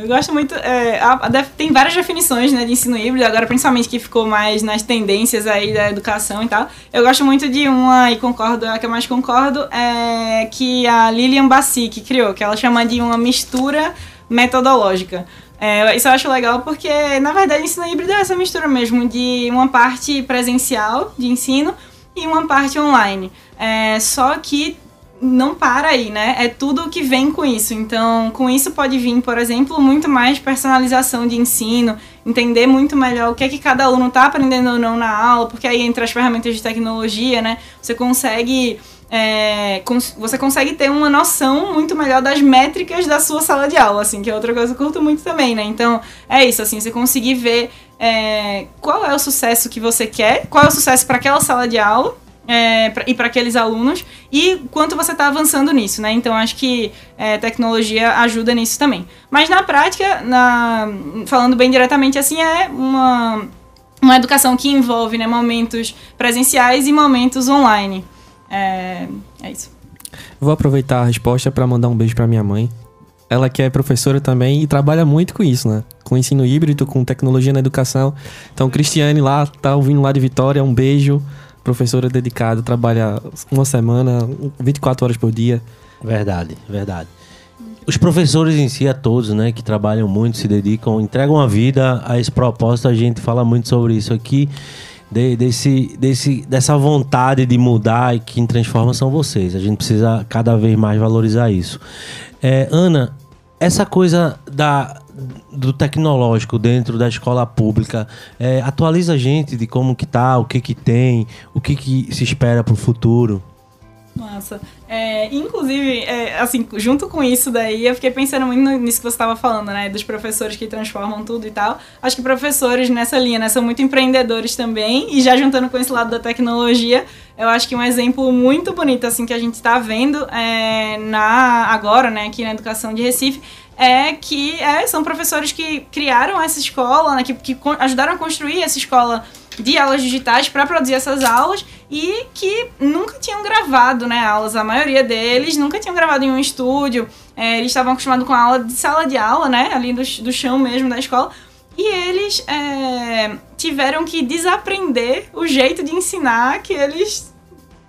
Eu gosto muito. É, a, a, tem várias definições né, de ensino híbrido, agora principalmente que ficou mais nas tendências aí da educação e tal. Eu gosto muito de uma, e concordo, a que eu mais concordo, é que a Lilian Bassi que criou, que ela chama de uma mistura metodológica. É, isso eu acho legal porque, na verdade, ensino híbrido é essa mistura mesmo de uma parte presencial de ensino e uma parte online. É, só que não para aí, né? É tudo que vem com isso. Então, com isso pode vir, por exemplo, muito mais personalização de ensino, entender muito melhor o que é que cada aluno está aprendendo ou não na aula, porque aí entre as ferramentas de tecnologia, né? Você consegue é, cons você consegue ter uma noção muito melhor das métricas da sua sala de aula, assim, que é outra coisa que eu curto muito também, né? Então, é isso, assim, você conseguir ver é, qual é o sucesso que você quer, qual é o sucesso para aquela sala de aula, é, pra, e para aqueles alunos e quanto você está avançando nisso, né? Então acho que é, tecnologia ajuda nisso também. Mas na prática, na, falando bem diretamente assim, é uma, uma educação que envolve né, momentos presenciais e momentos online. É, é isso. Vou aproveitar a resposta para mandar um beijo para minha mãe. Ela que é professora também e trabalha muito com isso, né? Com ensino híbrido, com tecnologia na educação. Então, Cristiane lá, tá ouvindo lá de Vitória, um beijo professora dedicada, trabalha uma semana, 24 horas por dia. Verdade, verdade. Os professores em si, a todos, né, que trabalham muito, se dedicam, entregam a vida a esse propósito, a gente fala muito sobre isso aqui. De, desse, desse, dessa vontade de mudar e quem transforma são vocês. A gente precisa cada vez mais valorizar isso. É, Ana, essa coisa da, do tecnológico dentro da escola pública. É, atualiza a gente de como que tá, o que que tem, o que que se espera para o futuro. Massa. É, inclusive, é, assim, junto com isso daí, eu fiquei pensando muito nisso que você estava falando, né? Dos professores que transformam tudo e tal. Acho que professores nessa linha, né? São muito empreendedores também. E já juntando com esse lado da tecnologia, eu acho que um exemplo muito bonito, assim, que a gente está vendo é, na, agora, né? Aqui na educação de Recife, é que é, são professores que criaram essa escola, né, que, que ajudaram a construir essa escola de aulas digitais para produzir essas aulas e que nunca tinham gravado né, aulas. A maioria deles nunca tinham gravado em um estúdio. É, eles estavam acostumados com a aula de sala de aula, né? Ali do, do chão mesmo da escola. E eles é, tiveram que desaprender o jeito de ensinar que eles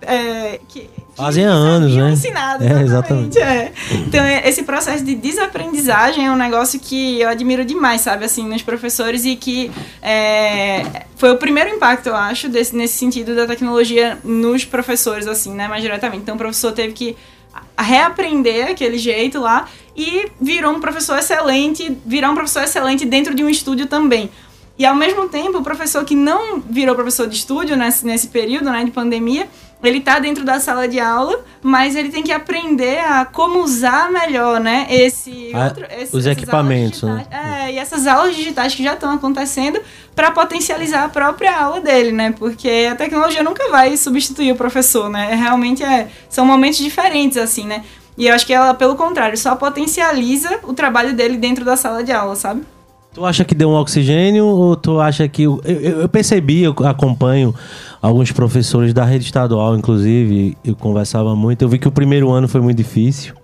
é, que, Fazem há anos, né? Ensinado, É, exatamente. é. Então, é, esse processo de desaprendizagem é um negócio que eu admiro demais, sabe, assim, nos professores e que é, foi o primeiro impacto, eu acho, desse, nesse sentido da tecnologia nos professores, assim, né, mais diretamente. Então, o professor teve que reaprender aquele jeito lá e virou um professor excelente, virar um professor excelente dentro de um estúdio também. E ao mesmo tempo, o professor que não virou professor de estúdio nesse, nesse período né, de pandemia, ele tá dentro da sala de aula, mas ele tem que aprender a como usar melhor, né? Esse, Ah, outro, esse- os equipamentos, aulas digitais. É, e essas aulas digitais que já estão acontecendo para potencializar a própria aula dele, né? Porque a tecnologia nunca vai substituir o professor, né? Realmente é, são momentos diferentes, assim, né? E eu acho que ela, pelo contrário, só potencializa o trabalho dele dentro da sala de aula, sabe? Tu acha que deu um oxigênio ou tu acha que. Eu, eu- percebi, eu acompanho alguns professores da rede estadual, inclusive, eu conversava muito. Eu vi que o primeiro ano foi muito difícil.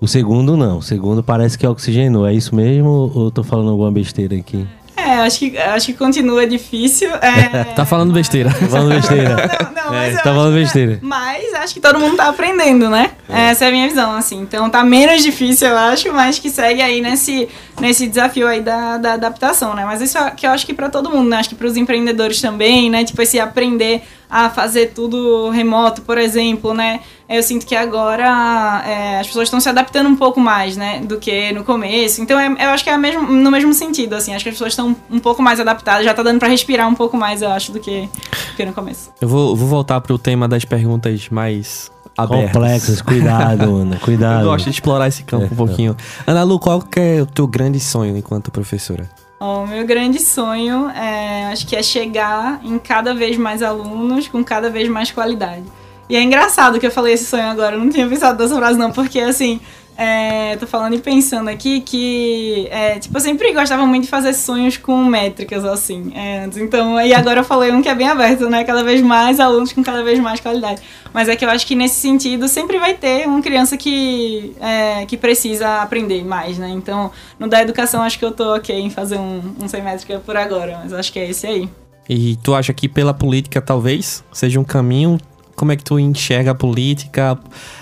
O segundo não. O segundo parece que oxigenou. É isso mesmo ou eu tô falando alguma besteira aqui? É, acho que, acho que continua difícil. É, <laughs> Tá falando besteira. Tô falando besteira. Não, não, É, mas eu tá acho falando que- besteira. Mas acho que todo mundo tá aprendendo, né? Essa é a minha visão, assim. Então tá menos difícil, eu acho, mas que segue aí nesse, nesse desafio aí da, da adaptação, né? Mas isso é que eu acho que pra todo mundo, né? Acho que pros empreendedores também, né? Tipo, esse aprender a fazer tudo remoto, por exemplo, né? Eu sinto que agora é, as pessoas estão se adaptando um pouco mais, né? Do que no começo. Então é- eu acho que é mesmo, no mesmo sentido, assim. Acho que as pessoas estão um pouco mais adaptadas, já tá dando pra respirar um pouco mais, eu acho, do que, do que no começo. Eu vou, vou voltar pro tema das perguntas mais abertas. Complexas, cuidado, <laughs> Ana. Cuidado. Eu gosto de explorar esse campo É, um pouquinho. Ana Lu, qual que é o teu grande sonho enquanto professora? O meu grande sonho é, acho que é chegar em cada vez mais alunos com cada vez mais qualidade. E é engraçado que eu falei esse sonho agora, eu não tinha pensado nessa frase não, porque assim, é, tô falando e pensando aqui que, é, tipo, eu sempre gostava muito de fazer sonhos com métricas, assim, é. Então, e agora eu falei um que é bem aberto, né? Cada vez mais alunos com cada vez mais qualidade. Mas é que eu acho que nesse sentido sempre vai ter uma criança que, é, que precisa aprender mais, né? Então, no da educação acho que eu tô ok em fazer um, um sem métrica por agora, mas acho que é esse aí. E tu acha que pela política talvez seja um caminho? Como é que tu enxerga a política,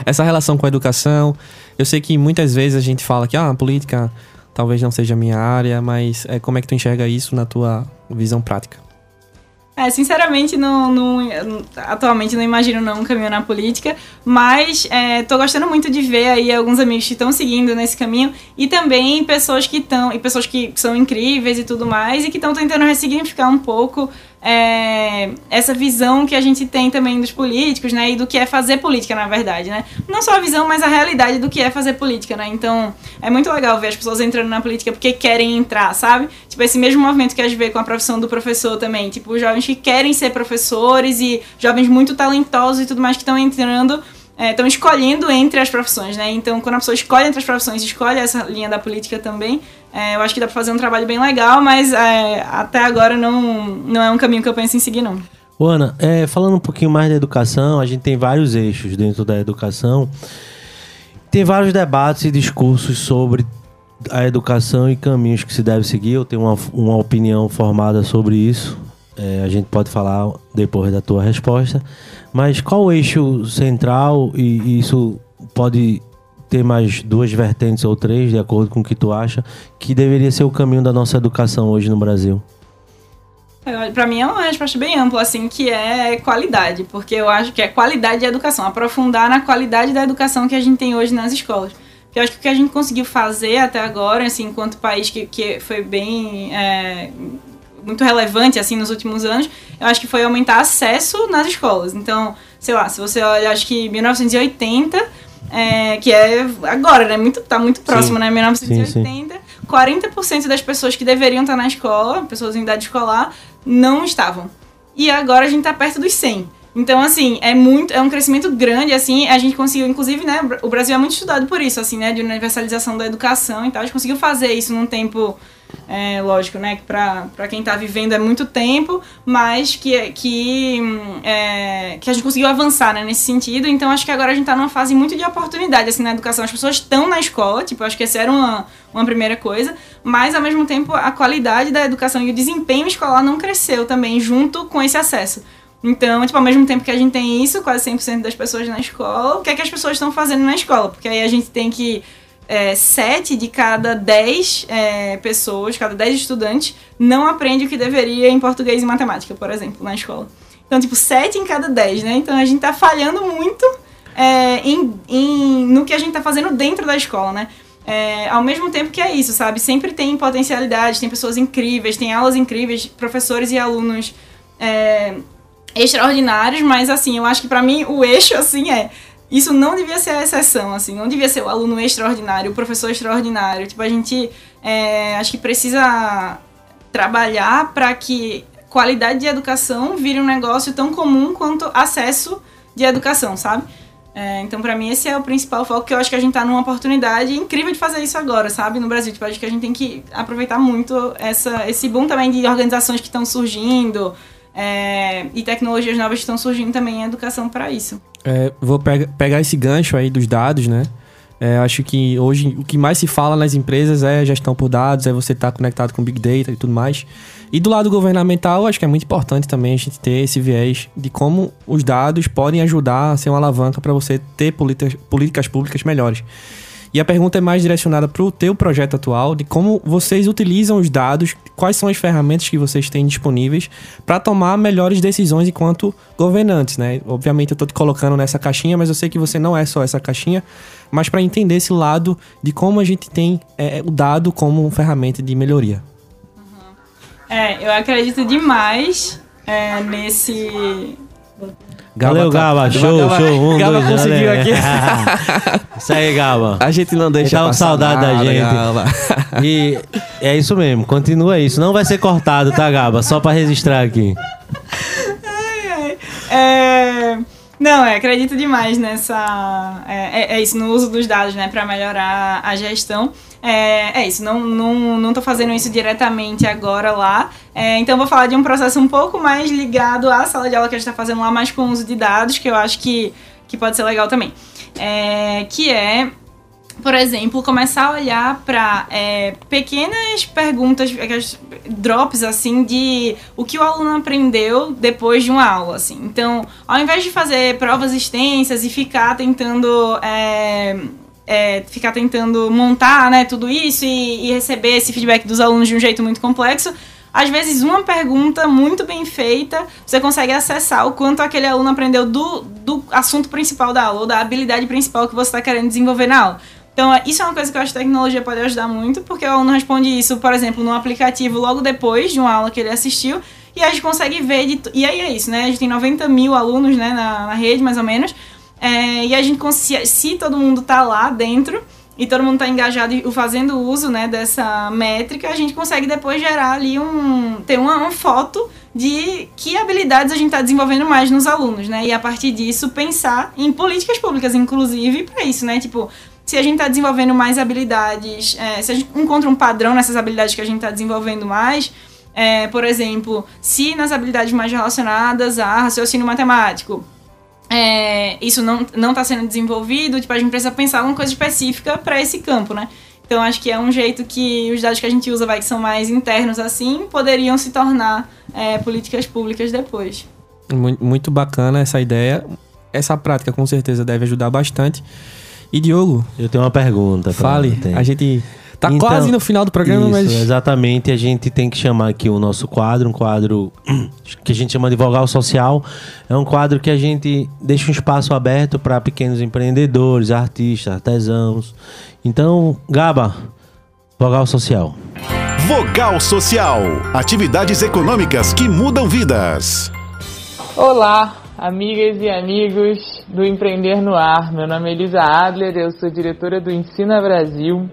essa relação com a educação? Eu sei que muitas vezes a gente fala que ah, a política talvez não seja a minha área, mas é, como é que tu enxerga isso na tua visão prática? É, sinceramente, não, não- atualmente não imagino não um caminho na política, mas é, tô gostando muito de ver aí alguns amigos que estão seguindo nesse caminho e também pessoas que estão, e pessoas que são incríveis e tudo mais, e que estão tentando ressignificar um pouco é, essa visão que a gente tem também dos políticos, né, e do que é fazer política, na verdade, né. Não só a visão, mas a realidade do que é fazer política, né. Então, é muito legal ver as pessoas entrando na política porque querem entrar, sabe? Tipo, esse mesmo movimento que a gente vê com a profissão do professor também. Tipo, jovens que querem ser professores e jovens muito talentosos e tudo mais que estão entrando, estão escolhendo entre as profissões, né? Então, quando a pessoa escolhe entre as profissões escolhe essa linha da política também, é, eu acho que dá pra fazer um trabalho bem legal, mas é, até agora não, não é um caminho que eu penso em seguir, não. Ô, Ana, é, falando um pouquinho mais da educação, a gente tem vários eixos dentro da educação. Tem vários debates e discursos sobre a educação e caminhos que se deve seguir. Eu tenho uma, uma opinião formada sobre isso. É, a gente pode falar depois da tua resposta. Mas qual o eixo central e, e isso pode ter mais duas vertentes ou três, de acordo com o que tu acha, que deveria ser o caminho da nossa educação hoje no Brasil? Pra mim é uma resposta bem ampla, assim, que é qualidade, porque eu acho que é qualidade de educação, aprofundar na qualidade da educação que a gente tem hoje nas escolas. Porque eu acho que o que a gente conseguiu fazer até agora, assim, enquanto país que, que foi bem. é, muito relevante, assim, nos últimos anos, eu acho que foi aumentar acesso nas escolas. Então, sei lá, se você olha, acho que 1980, é, que é agora, né? Muito, tá muito próximo, Sim. né? 1980, 40% das pessoas que deveriam estar na escola, pessoas em idade escolar, não estavam. E agora a gente tá perto dos 100. Então, assim, é muito, é um crescimento grande, assim, a gente conseguiu, inclusive, né, o Brasil é muito estudado por isso, assim, né, de universalização da educação e tal, a gente conseguiu fazer isso num tempo, é, lógico, né, que pra, pra quem tá vivendo é muito tempo, mas que, que, hum, é, que a gente conseguiu avançar, né, nesse sentido, então acho que agora a gente tá numa fase muito de oportunidade, assim, na educação, as pessoas estão na escola, tipo, acho que essa era uma, uma primeira coisa, mas ao mesmo tempo a qualidade da educação e o desempenho escolar não cresceu também junto com esse acesso. Então, tipo, ao mesmo tempo que a gente tem isso, quase 100% das pessoas na escola, o que é que as pessoas estão fazendo na escola? Porque aí a gente tem que é, 7 de cada 10 é, pessoas, cada 10 estudantes, não aprende o que deveria em português e matemática, por exemplo, na escola. Então, tipo, 7 em cada 10, né? Então a gente tá falhando muito é, em, em, no que a gente tá fazendo dentro da escola, né? É, ao mesmo tempo que é isso, sabe? Sempre tem potencialidade, tem pessoas incríveis, tem aulas incríveis, professores e alunos é, extraordinários, mas assim, eu acho que para mim o eixo assim é isso não devia ser a exceção, assim, não devia ser o aluno extraordinário, o professor extraordinário. Tipo, a gente é, acho que precisa trabalhar para que qualidade de educação vire um negócio tão comum quanto acesso de educação, sabe? É, então, para mim, esse é o principal foco, que eu acho que a gente tá numa oportunidade incrível de fazer isso agora, sabe? No Brasil, tipo, acho que a gente tem que aproveitar muito essa, esse boom também de organizações que estão surgindo é, e tecnologias novas estão surgindo também em educação para isso. É, vou pega, pegar esse gancho aí dos dados, né? É, acho que hoje o que mais se fala nas empresas é gestão por dados, é você estar tá conectado com Big Data e tudo mais. E do lado governamental, acho que é muito importante também a gente ter esse viés de como os dados podem ajudar a ser uma alavanca para você ter políticas, políticas públicas melhores. E a pergunta é mais direcionada para o teu projeto atual, de como vocês utilizam os dados, quais são as ferramentas que vocês têm disponíveis para tomar melhores decisões enquanto governantes, né? Obviamente eu estou te colocando nessa caixinha, mas eu sei que você não é só essa caixinha, mas para entender esse lado de como a gente tem é, o dado como ferramenta de melhoria. É, eu acredito demais é, nesse Valeu, tá... Gaba. Show, Gaba, show. Um, Gaba dois, conseguiu aqui. <laughs> isso aí, Gaba. A gente não deixa Tá com saudade nada, da gente. Gaba. E é isso mesmo. Continua isso. Não vai ser cortado, tá, Gaba? Só pra registrar aqui. Ai, ai. É... Não, é, acredito demais nessa. É, é, é, isso, no uso dos dados, né, para melhorar a gestão. É, é isso, não, não, não tô fazendo isso diretamente agora lá. É, então vou falar de um processo um pouco mais ligado à sala de aula que a gente está fazendo lá, mais com o uso de dados, que eu acho que, que pode ser legal também. É, que é por exemplo, começar a olhar para é, pequenas perguntas, drops assim de o que o aluno aprendeu depois de uma aula, assim. Então, ao invés de fazer provas extensas e ficar tentando é, ficar tentando montar né, tudo isso e, e, receber esse feedback dos alunos de um jeito muito complexo. Às vezes, uma pergunta muito bem feita, você consegue acessar o quanto aquele aluno aprendeu do, do assunto principal da aula, ou da habilidade principal que você está querendo desenvolver na aula. Então, é, isso é uma coisa que eu acho que a tecnologia pode ajudar muito, porque o aluno responde isso, por exemplo, no aplicativo logo depois de uma aula que ele assistiu, e a gente consegue ver. De, e aí é isso, né? A gente tem 90 mil alunos né, na, na rede, mais ou menos. É, e a gente se, se todo mundo tá lá dentro e todo mundo tá engajado e fazendo uso né, dessa métrica, a gente consegue depois gerar ali um. ter uma, uma foto de que habilidades a gente está desenvolvendo mais nos alunos, né? E a partir disso pensar em políticas públicas, inclusive, para isso, né? Tipo, se a gente está desenvolvendo mais habilidades, é, se a gente encontra um padrão nessas habilidades que a gente está desenvolvendo mais, é, por exemplo, se nas habilidades mais relacionadas a raciocínio matemático, é, isso não está sendo desenvolvido, tipo, a gente precisa pensar uma coisa específica para esse campo, né? Então acho que é um jeito que os dados que a gente usa, vai, que são mais internos assim, poderiam se tornar é, políticas públicas depois. Muito bacana essa ideia. Essa prática com certeza deve ajudar bastante. E Diogo? Eu tenho uma pergunta. Fale. A gente Tá então, quase no final do programa, isso, mas. Exatamente, a gente tem que chamar aqui o nosso quadro, um quadro que a gente chama de Vogal Social. É um quadro que a gente deixa um espaço aberto para pequenos empreendedores, artistas, artesãos. Então, Gaba, Vogal Social. Vogal Social atividades econômicas que mudam vidas. Olá, amigas e amigos do Empreender no Ar. Meu nome é Elisa Adler, eu sou diretora do Ensina Brasil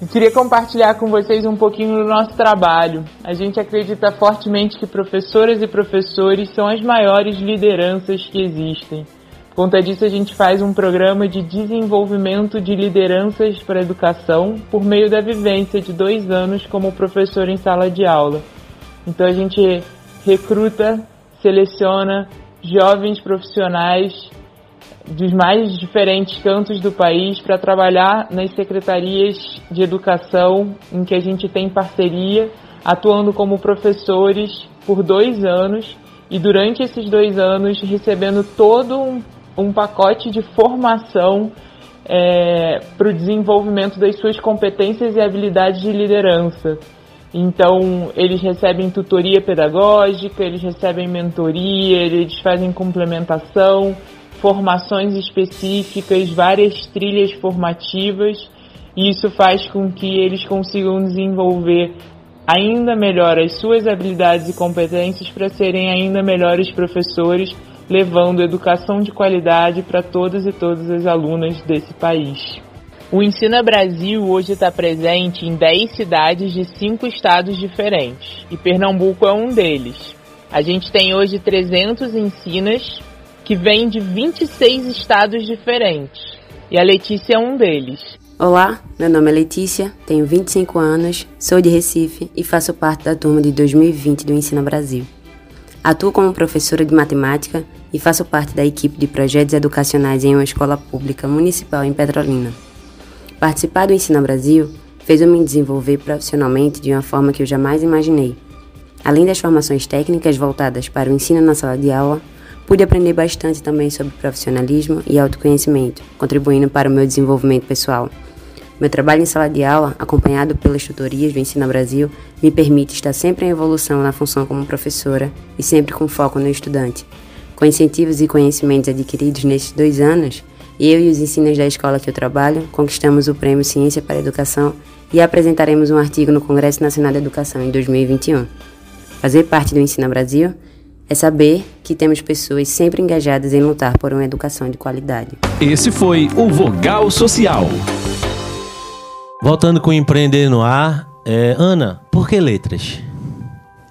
e queria compartilhar com vocês um pouquinho do nosso trabalho. A gente acredita fortemente que professoras e professores são as maiores lideranças que existem. Por conta disso, a gente faz um programa de desenvolvimento de lideranças para a educação por meio da vivência de dois anos como professor em sala de aula. Então, a gente recruta, seleciona jovens profissionais dos mais diferentes cantos do país para trabalhar nas secretarias de educação em que a gente tem parceria, atuando como professores por dois anos e durante esses dois anos recebendo todo um, um pacote de formação é, para o desenvolvimento das suas competências e habilidades de liderança. Então, eles recebem tutoria pedagógica, eles recebem mentoria, eles fazem complementação, formações específicas, várias trilhas formativas, e isso faz com que eles consigam desenvolver ainda melhor as suas habilidades e competências para serem ainda melhores professores, levando educação de qualidade para todas e todas as alunas desse país. O Ensina Brasil hoje está presente em 10 cidades de 5 estados diferentes e Pernambuco é um deles. A gente tem hoje 300 ensinas que vêm de 26 estados diferentes e a Letícia é um deles. Olá, meu nome é Letícia, tenho 25 anos, sou de Recife e faço parte da turma de 2020 do Ensina Brasil. Atuo como professora de matemática e faço parte da equipe de projetos educacionais em uma escola pública municipal em Petrolina. Participar do Ensina Brasil fez eu me desenvolver profissionalmente de uma forma que eu jamais imaginei. Além das formações técnicas voltadas para o ensino na sala de aula, pude aprender bastante também sobre profissionalismo e autoconhecimento, contribuindo para o meu desenvolvimento pessoal. Meu trabalho em sala de aula, acompanhado pelas tutorias do Ensina Brasil, me permite estar sempre em evolução na função como professora e sempre com foco no estudante. Com incentivos e conhecimentos adquiridos nesses dois anos, eu e os ensinos da escola que eu trabalho conquistamos o Prêmio Ciência para a Educação e apresentaremos um artigo no Congresso Nacional da Educação em 2021. Fazer parte do Ensina Brasil é saber que temos pessoas sempre engajadas em lutar por uma educação de qualidade. Esse foi o Vogal Social. Voltando com Empreender no Ar, é, Ana, por que letras?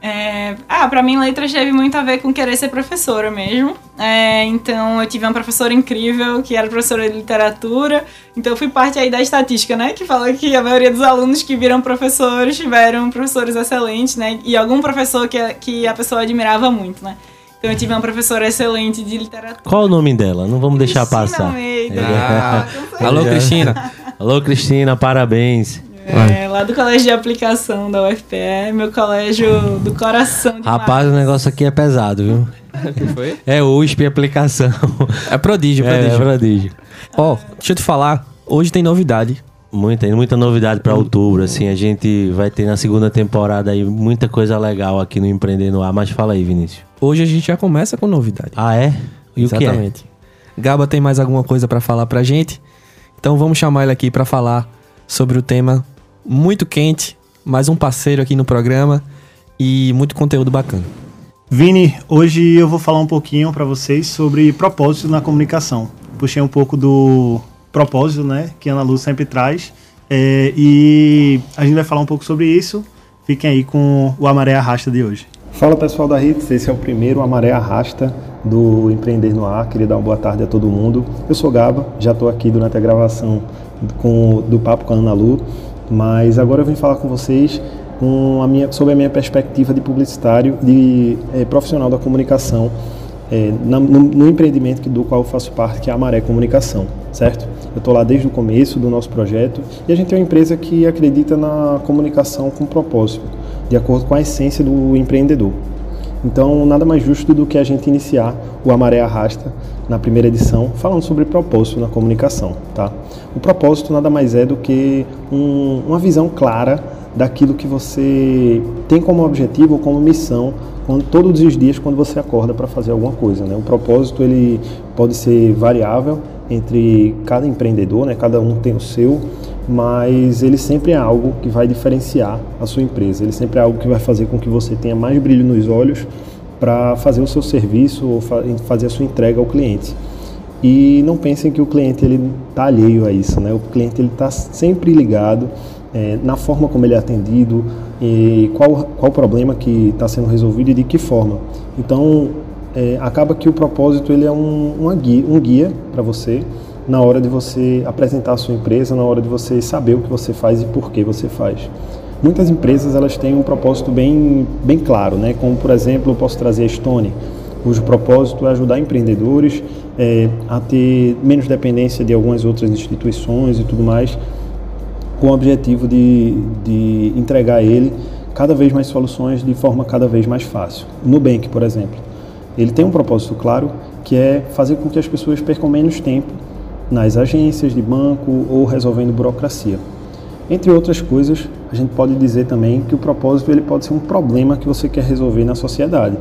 É, ah, pra mim letras teve muito a ver com querer ser professora mesmo. É, então eu tive uma professora incrível que era professora de literatura. Então eu fui parte aí da estatística, né? Que fala que a maioria dos alunos que viram professores tiveram professores excelentes, né? E algum professor que, que a pessoa admirava muito, né? Então eu tive uma professora excelente de literatura. Qual o nome dela? Não vamos deixar Cristina passar. <laughs> Ah, alô, Cristina. Alô, Cristina, parabéns. É, lá do colégio de aplicação da UFPE, meu colégio do coração de Rapaz, o negócio aqui é pesado, viu? que foi? É USP e aplicação. É prodígio, É, prodígio. é prodígio. Ó, deixa eu te falar, hoje tem novidade. Muita, muita novidade pra outubro, assim. A gente vai ter na segunda temporada aí muita coisa legal aqui no Empreender no Ar. Mas fala aí, Vinícius. Hoje a gente já começa com novidade. Ah, é? E o que é? Exatamente. Gaba tem mais alguma coisa pra falar pra gente? Então vamos chamar ele aqui pra falar sobre o tema muito quente, mais um parceiro aqui no programa e muito conteúdo bacana. Vini, hoje eu vou falar um pouquinho para vocês sobre propósito na comunicação. Puxei um pouco do propósito, né, que a Ana Lu sempre traz, é, e a gente vai falar um pouco sobre isso. Fiquem aí com o Amaré Arrasta de hoje. Fala pessoal da Hits, esse é o primeiro Amaré Arrasta do Empreender no Ar. Queria dar uma boa tarde a todo mundo. Eu sou Gaba, já estou aqui durante a gravação com, do papo com a Ana Lu, mas agora eu vim falar com vocês com a minha, sobre a minha perspectiva de publicitário, de eh, profissional da comunicação, eh, na- no, no empreendimento do qual eu faço parte, que é a Maré Comunicação, certo? Eu estou lá desde o começo do nosso projeto e a gente é uma empresa que acredita na comunicação com propósito, de acordo com a essência do empreendedor. Então, nada mais justo do que a gente iniciar o Amaré Arrasta na primeira edição, falando sobre propósito na comunicação, tá? O propósito nada mais é do que um- uma visão clara daquilo que você tem como objetivo ou como missão quando, todos os dias quando você acorda para fazer alguma coisa, né? O propósito ele pode ser variável entre cada empreendedor, né? Cada um tem o seu, mas ele sempre é algo que vai diferenciar a sua empresa. Ele sempre é algo que vai fazer com que você tenha mais brilho nos olhos para fazer o seu serviço ou fa fazer a sua entrega ao cliente. E não pensem que o cliente ele está alheio a isso, né? O cliente ele está sempre ligado eh, na forma como ele é atendido e qual qual problema que está sendo resolvido e de que forma. Então eh, acaba que o propósito ele é um, guia, um guia para você na hora de você apresentar a sua empresa, na hora de você saber o que você faz e por que você faz. Muitas empresas elas têm um propósito bem, bem claro, né? como por exemplo eu posso trazer a Stone, cujo propósito é ajudar empreendedores eh, a ter menos dependência de algumas outras instituições e tudo mais, com o objetivo de, de entregar a ele cada vez mais soluções de forma cada vez mais fácil. Nubank, por exemplo. Ele tem um propósito claro, que é fazer com que as pessoas percam menos tempo nas agências de banco ou resolvendo burocracia. Entre outras coisas, a gente pode dizer também que o propósito ele pode ser um problema que você quer resolver na sociedade.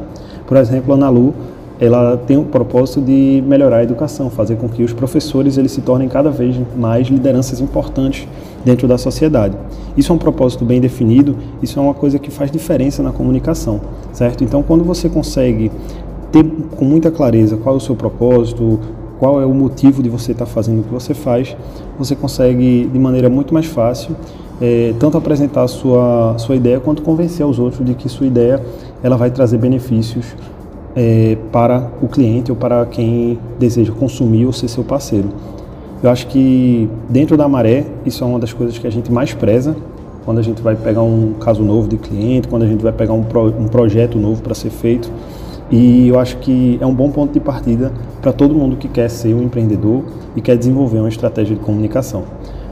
Por exemplo, a Analu ela tem o propósito de melhorar a educação, fazer com que os professores eles se tornem cada vez mais lideranças importantes dentro da sociedade. Isso é um propósito bem definido, isso é uma coisa que faz diferença na comunicação, certo? Então, quando você consegue ter com muita clareza qual é o seu propósito, qual é o motivo de você estar fazendo o que você faz, você consegue de maneira muito mais fácil é, tanto apresentar a sua, sua ideia quanto convencer os outros de que sua ideia ela vai trazer benefícios é, para o cliente ou para quem deseja consumir ou ser seu parceiro. Eu acho que dentro da maré, isso é uma das coisas que a gente mais preza quando a gente vai pegar um caso novo de cliente, quando a gente vai pegar um, pro, um projeto novo para ser feito. E eu acho que é um bom ponto de partida para todo mundo que quer ser um empreendedor e quer desenvolver uma estratégia de comunicação.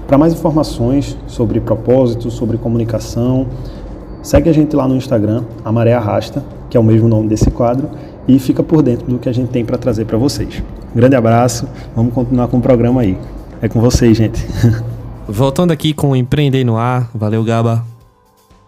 Para mais informações sobre propósito, sobre comunicação, segue a gente lá no Instagram, a Maré Arrasta, que é o mesmo nome desse quadro, e fica por dentro do que a gente tem para trazer para vocês. Um grande abraço, vamos continuar com o programa aí. É com vocês, gente. <laughs> Voltando aqui com o Empreender no Ar, valeu Gaba.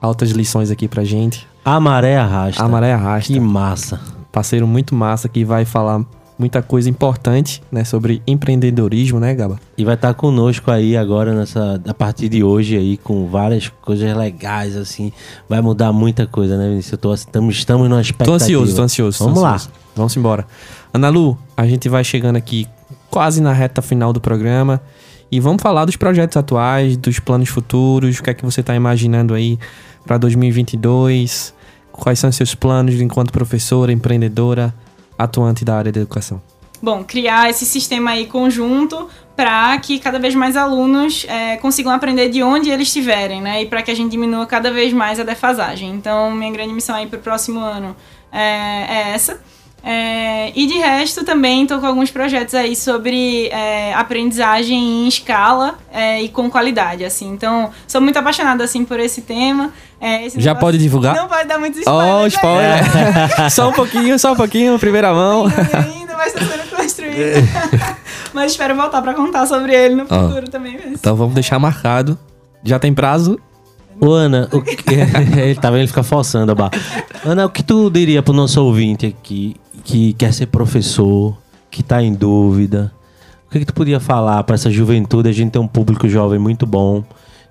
Altas lições aqui pra gente. A maré arrasta. A maré arrasta. Que massa. Parceiro muito massa que vai falar muita coisa importante, né, sobre empreendedorismo, né, Gaba? E vai estar tá conosco aí agora nessa a partir de hoje aí com várias coisas legais assim, vai mudar muita coisa, né, Vinícius? Eu tô, estamos estamos numa expectativa. Tô ansioso, tô ansioso. Vamos tô ansioso. lá. Vamos embora. Ana Lu, a gente vai chegando aqui quase na reta final do programa e vamos falar dos projetos atuais, dos planos futuros, o que é que você está imaginando aí para 2022? Quais são seus planos enquanto professora, empreendedora? atuante da área da educação? Bom, criar esse sistema aí conjunto para que cada vez mais alunos é, consigam aprender de onde eles estiverem, né? E para que a gente diminua cada vez mais a defasagem. Então, minha grande missão aí para o próximo ano é, é essa. É, e de resto, também estou com alguns projetos aí sobre é, aprendizagem em escala é, e com qualidade, assim. Então, sou muito apaixonada, assim, por esse tema. É, esse Já pode divulgar? Não pode dar muitos spoilers. Oh, spoiler! <laughs> só um pouquinho, só um pouquinho, primeira mão. ainda, mas está sendo construído. <laughs> mas espero voltar para contar sobre ele no futuro oh. também. Mas... Então vamos deixar marcado. Já tem prazo? Ô, Ana, o que... <laughs> ele tá vendo ele fica forçando a barra. Ana, o que tu diria pro nosso ouvinte aqui que quer ser professor, que está em dúvida? O que, que tu podia falar para essa juventude? A gente tem um público jovem muito bom.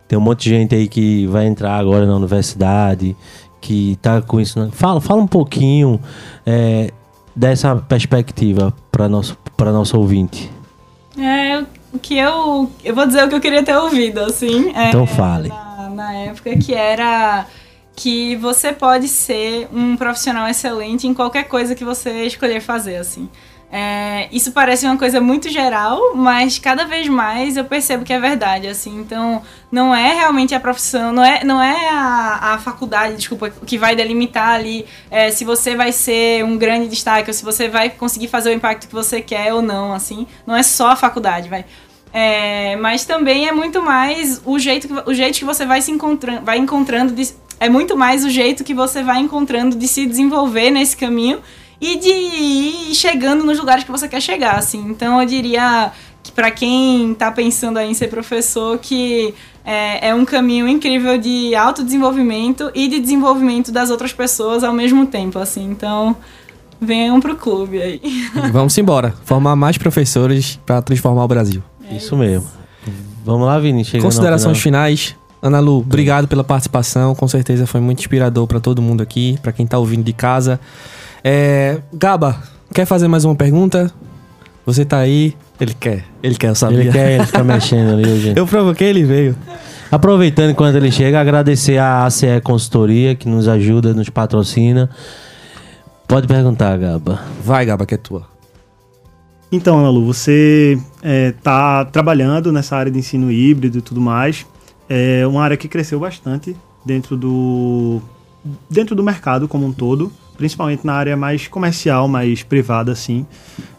Tem um monte de gente aí que vai entrar agora na universidade, que está com isso. Fala, fala um pouquinho é, dessa perspectiva para nosso para nosso ouvinte. É, o que eu eu vou dizer o que eu queria ter ouvido, assim. É, então fale. Na, na época que era que você pode ser um profissional excelente em qualquer coisa que você escolher fazer, assim. É, isso parece uma coisa muito geral, mas cada vez mais eu percebo que é verdade, assim. Então, não é realmente a profissão, não é, não é a, a faculdade, desculpa, que vai delimitar ali é, se você vai ser um grande destaque ou se você vai conseguir fazer o impacto que você quer ou não, assim. Não é só a faculdade, vai. É, mas também é muito mais o jeito que, o jeito que você vai se encontrando, vai encontrando de, é muito mais o jeito que você vai encontrando de se desenvolver nesse caminho e de ir chegando nos lugares que você quer chegar, assim. Então eu diria que para quem está pensando em ser professor, que é, é, um caminho incrível de autodesenvolvimento e de desenvolvimento das outras pessoas ao mesmo tempo, assim. Então venham pro clube aí. <laughs> Vamos embora, formar mais professores para transformar o Brasil. É isso, isso mesmo. Vamos lá, Vini. Considerações finais. Ana Lu, obrigado pela participação. Com certeza foi muito inspirador para todo mundo aqui, para quem tá ouvindo de casa. É, Gaba, quer fazer mais uma pergunta? Você tá aí? Ele quer, ele quer, eu sabia. Ele quer, ele <laughs> fica mexendo ali, gente. Eu provoquei, ele veio. Aproveitando enquanto ele chega, agradecer a ACE Consultoria que nos ajuda, nos patrocina. Pode perguntar, Gaba. Vai, Gaba, que é tua. Então, Ana Lu, você está é, trabalhando nessa área de ensino híbrido e tudo mais é uma área que cresceu bastante dentro do, dentro do mercado como um todo, principalmente na área mais comercial, mais privada, assim.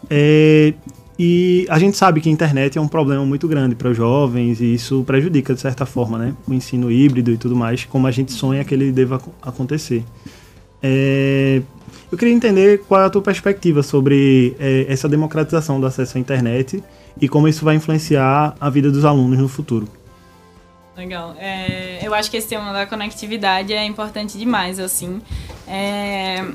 É, e a gente sabe que a internet é um problema muito grande para os jovens e isso prejudica, de certa forma, né? O ensino híbrido e tudo mais, como a gente sonha que ele deva acontecer. É, Eu queria entender qual é a tua perspectiva sobre é, essa democratização do acesso à internet e como isso vai influenciar a vida dos alunos no futuro. Legal. É, eu acho que esse tema da conectividade é importante demais, assim. É,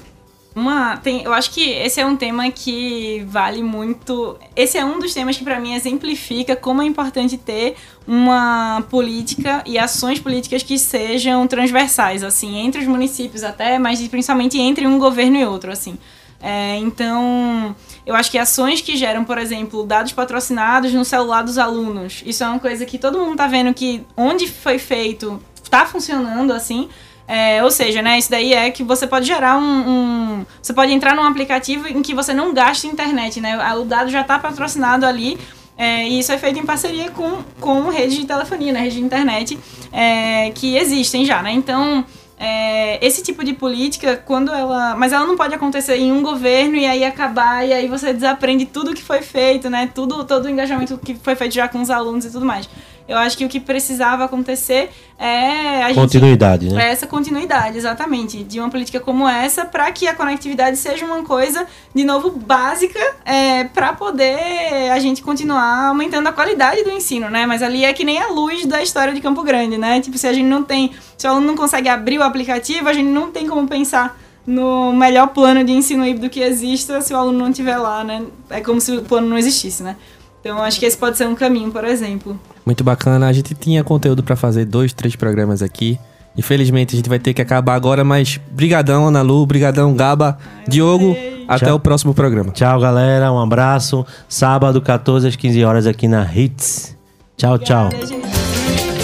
uma, tem, eu acho que esse é um tema que vale muito. Esse é um dos temas que, para mim, exemplifica como é importante ter uma política e ações políticas que sejam transversais, assim, entre os municípios até, mas principalmente entre um governo e outro, assim. É, então, eu acho que ações que geram, por exemplo, dados patrocinados no celular dos alunos, isso é uma coisa que todo mundo tá vendo que onde foi feito tá funcionando assim. É, ou seja, né, isso daí é que você pode gerar um, um, Você pode entrar num aplicativo em que você não gaste internet, né? O dado já está patrocinado ali. É, e isso é feito em parceria com, com rede de telefonia, né, rede de internet, é, que existem já, né? Então, é, esse tipo de política, quando ela. Mas ela não pode acontecer em um governo e aí acabar, e aí você desaprende tudo que foi feito, né? Tudo, todo o engajamento que foi feito já com os alunos e tudo mais. Eu acho que o que precisava acontecer é a continuidade, gente, né? É essa continuidade, exatamente, de uma política como essa, para que a conectividade seja uma coisa, de novo, básica, é, para poder a gente continuar aumentando a qualidade do ensino, né? Mas ali é que nem a luz da história de Campo Grande, né? Tipo, se a gente não tem, se o aluno não consegue abrir o aplicativo, a gente não tem como pensar no melhor plano de ensino híbrido que exista se o aluno não estiver lá, né? É como se o plano não existisse, né? Então acho que esse pode ser um caminho, por exemplo. Muito bacana. A gente tinha conteúdo para fazer dois, três programas aqui. Infelizmente a gente vai ter que acabar agora, mas brigadão Ana Lu, brigadão Gaba, Ai, Diogo, até Tchau. o próximo programa. Tchau, galera, um abraço. Sábado 14 às 15 horas aqui na Hits. Tchau, Obrigada, tchau. Gente.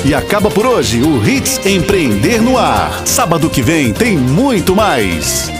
E acaba por hoje o Hits Empreender no Ar. Sábado que vem tem muito mais.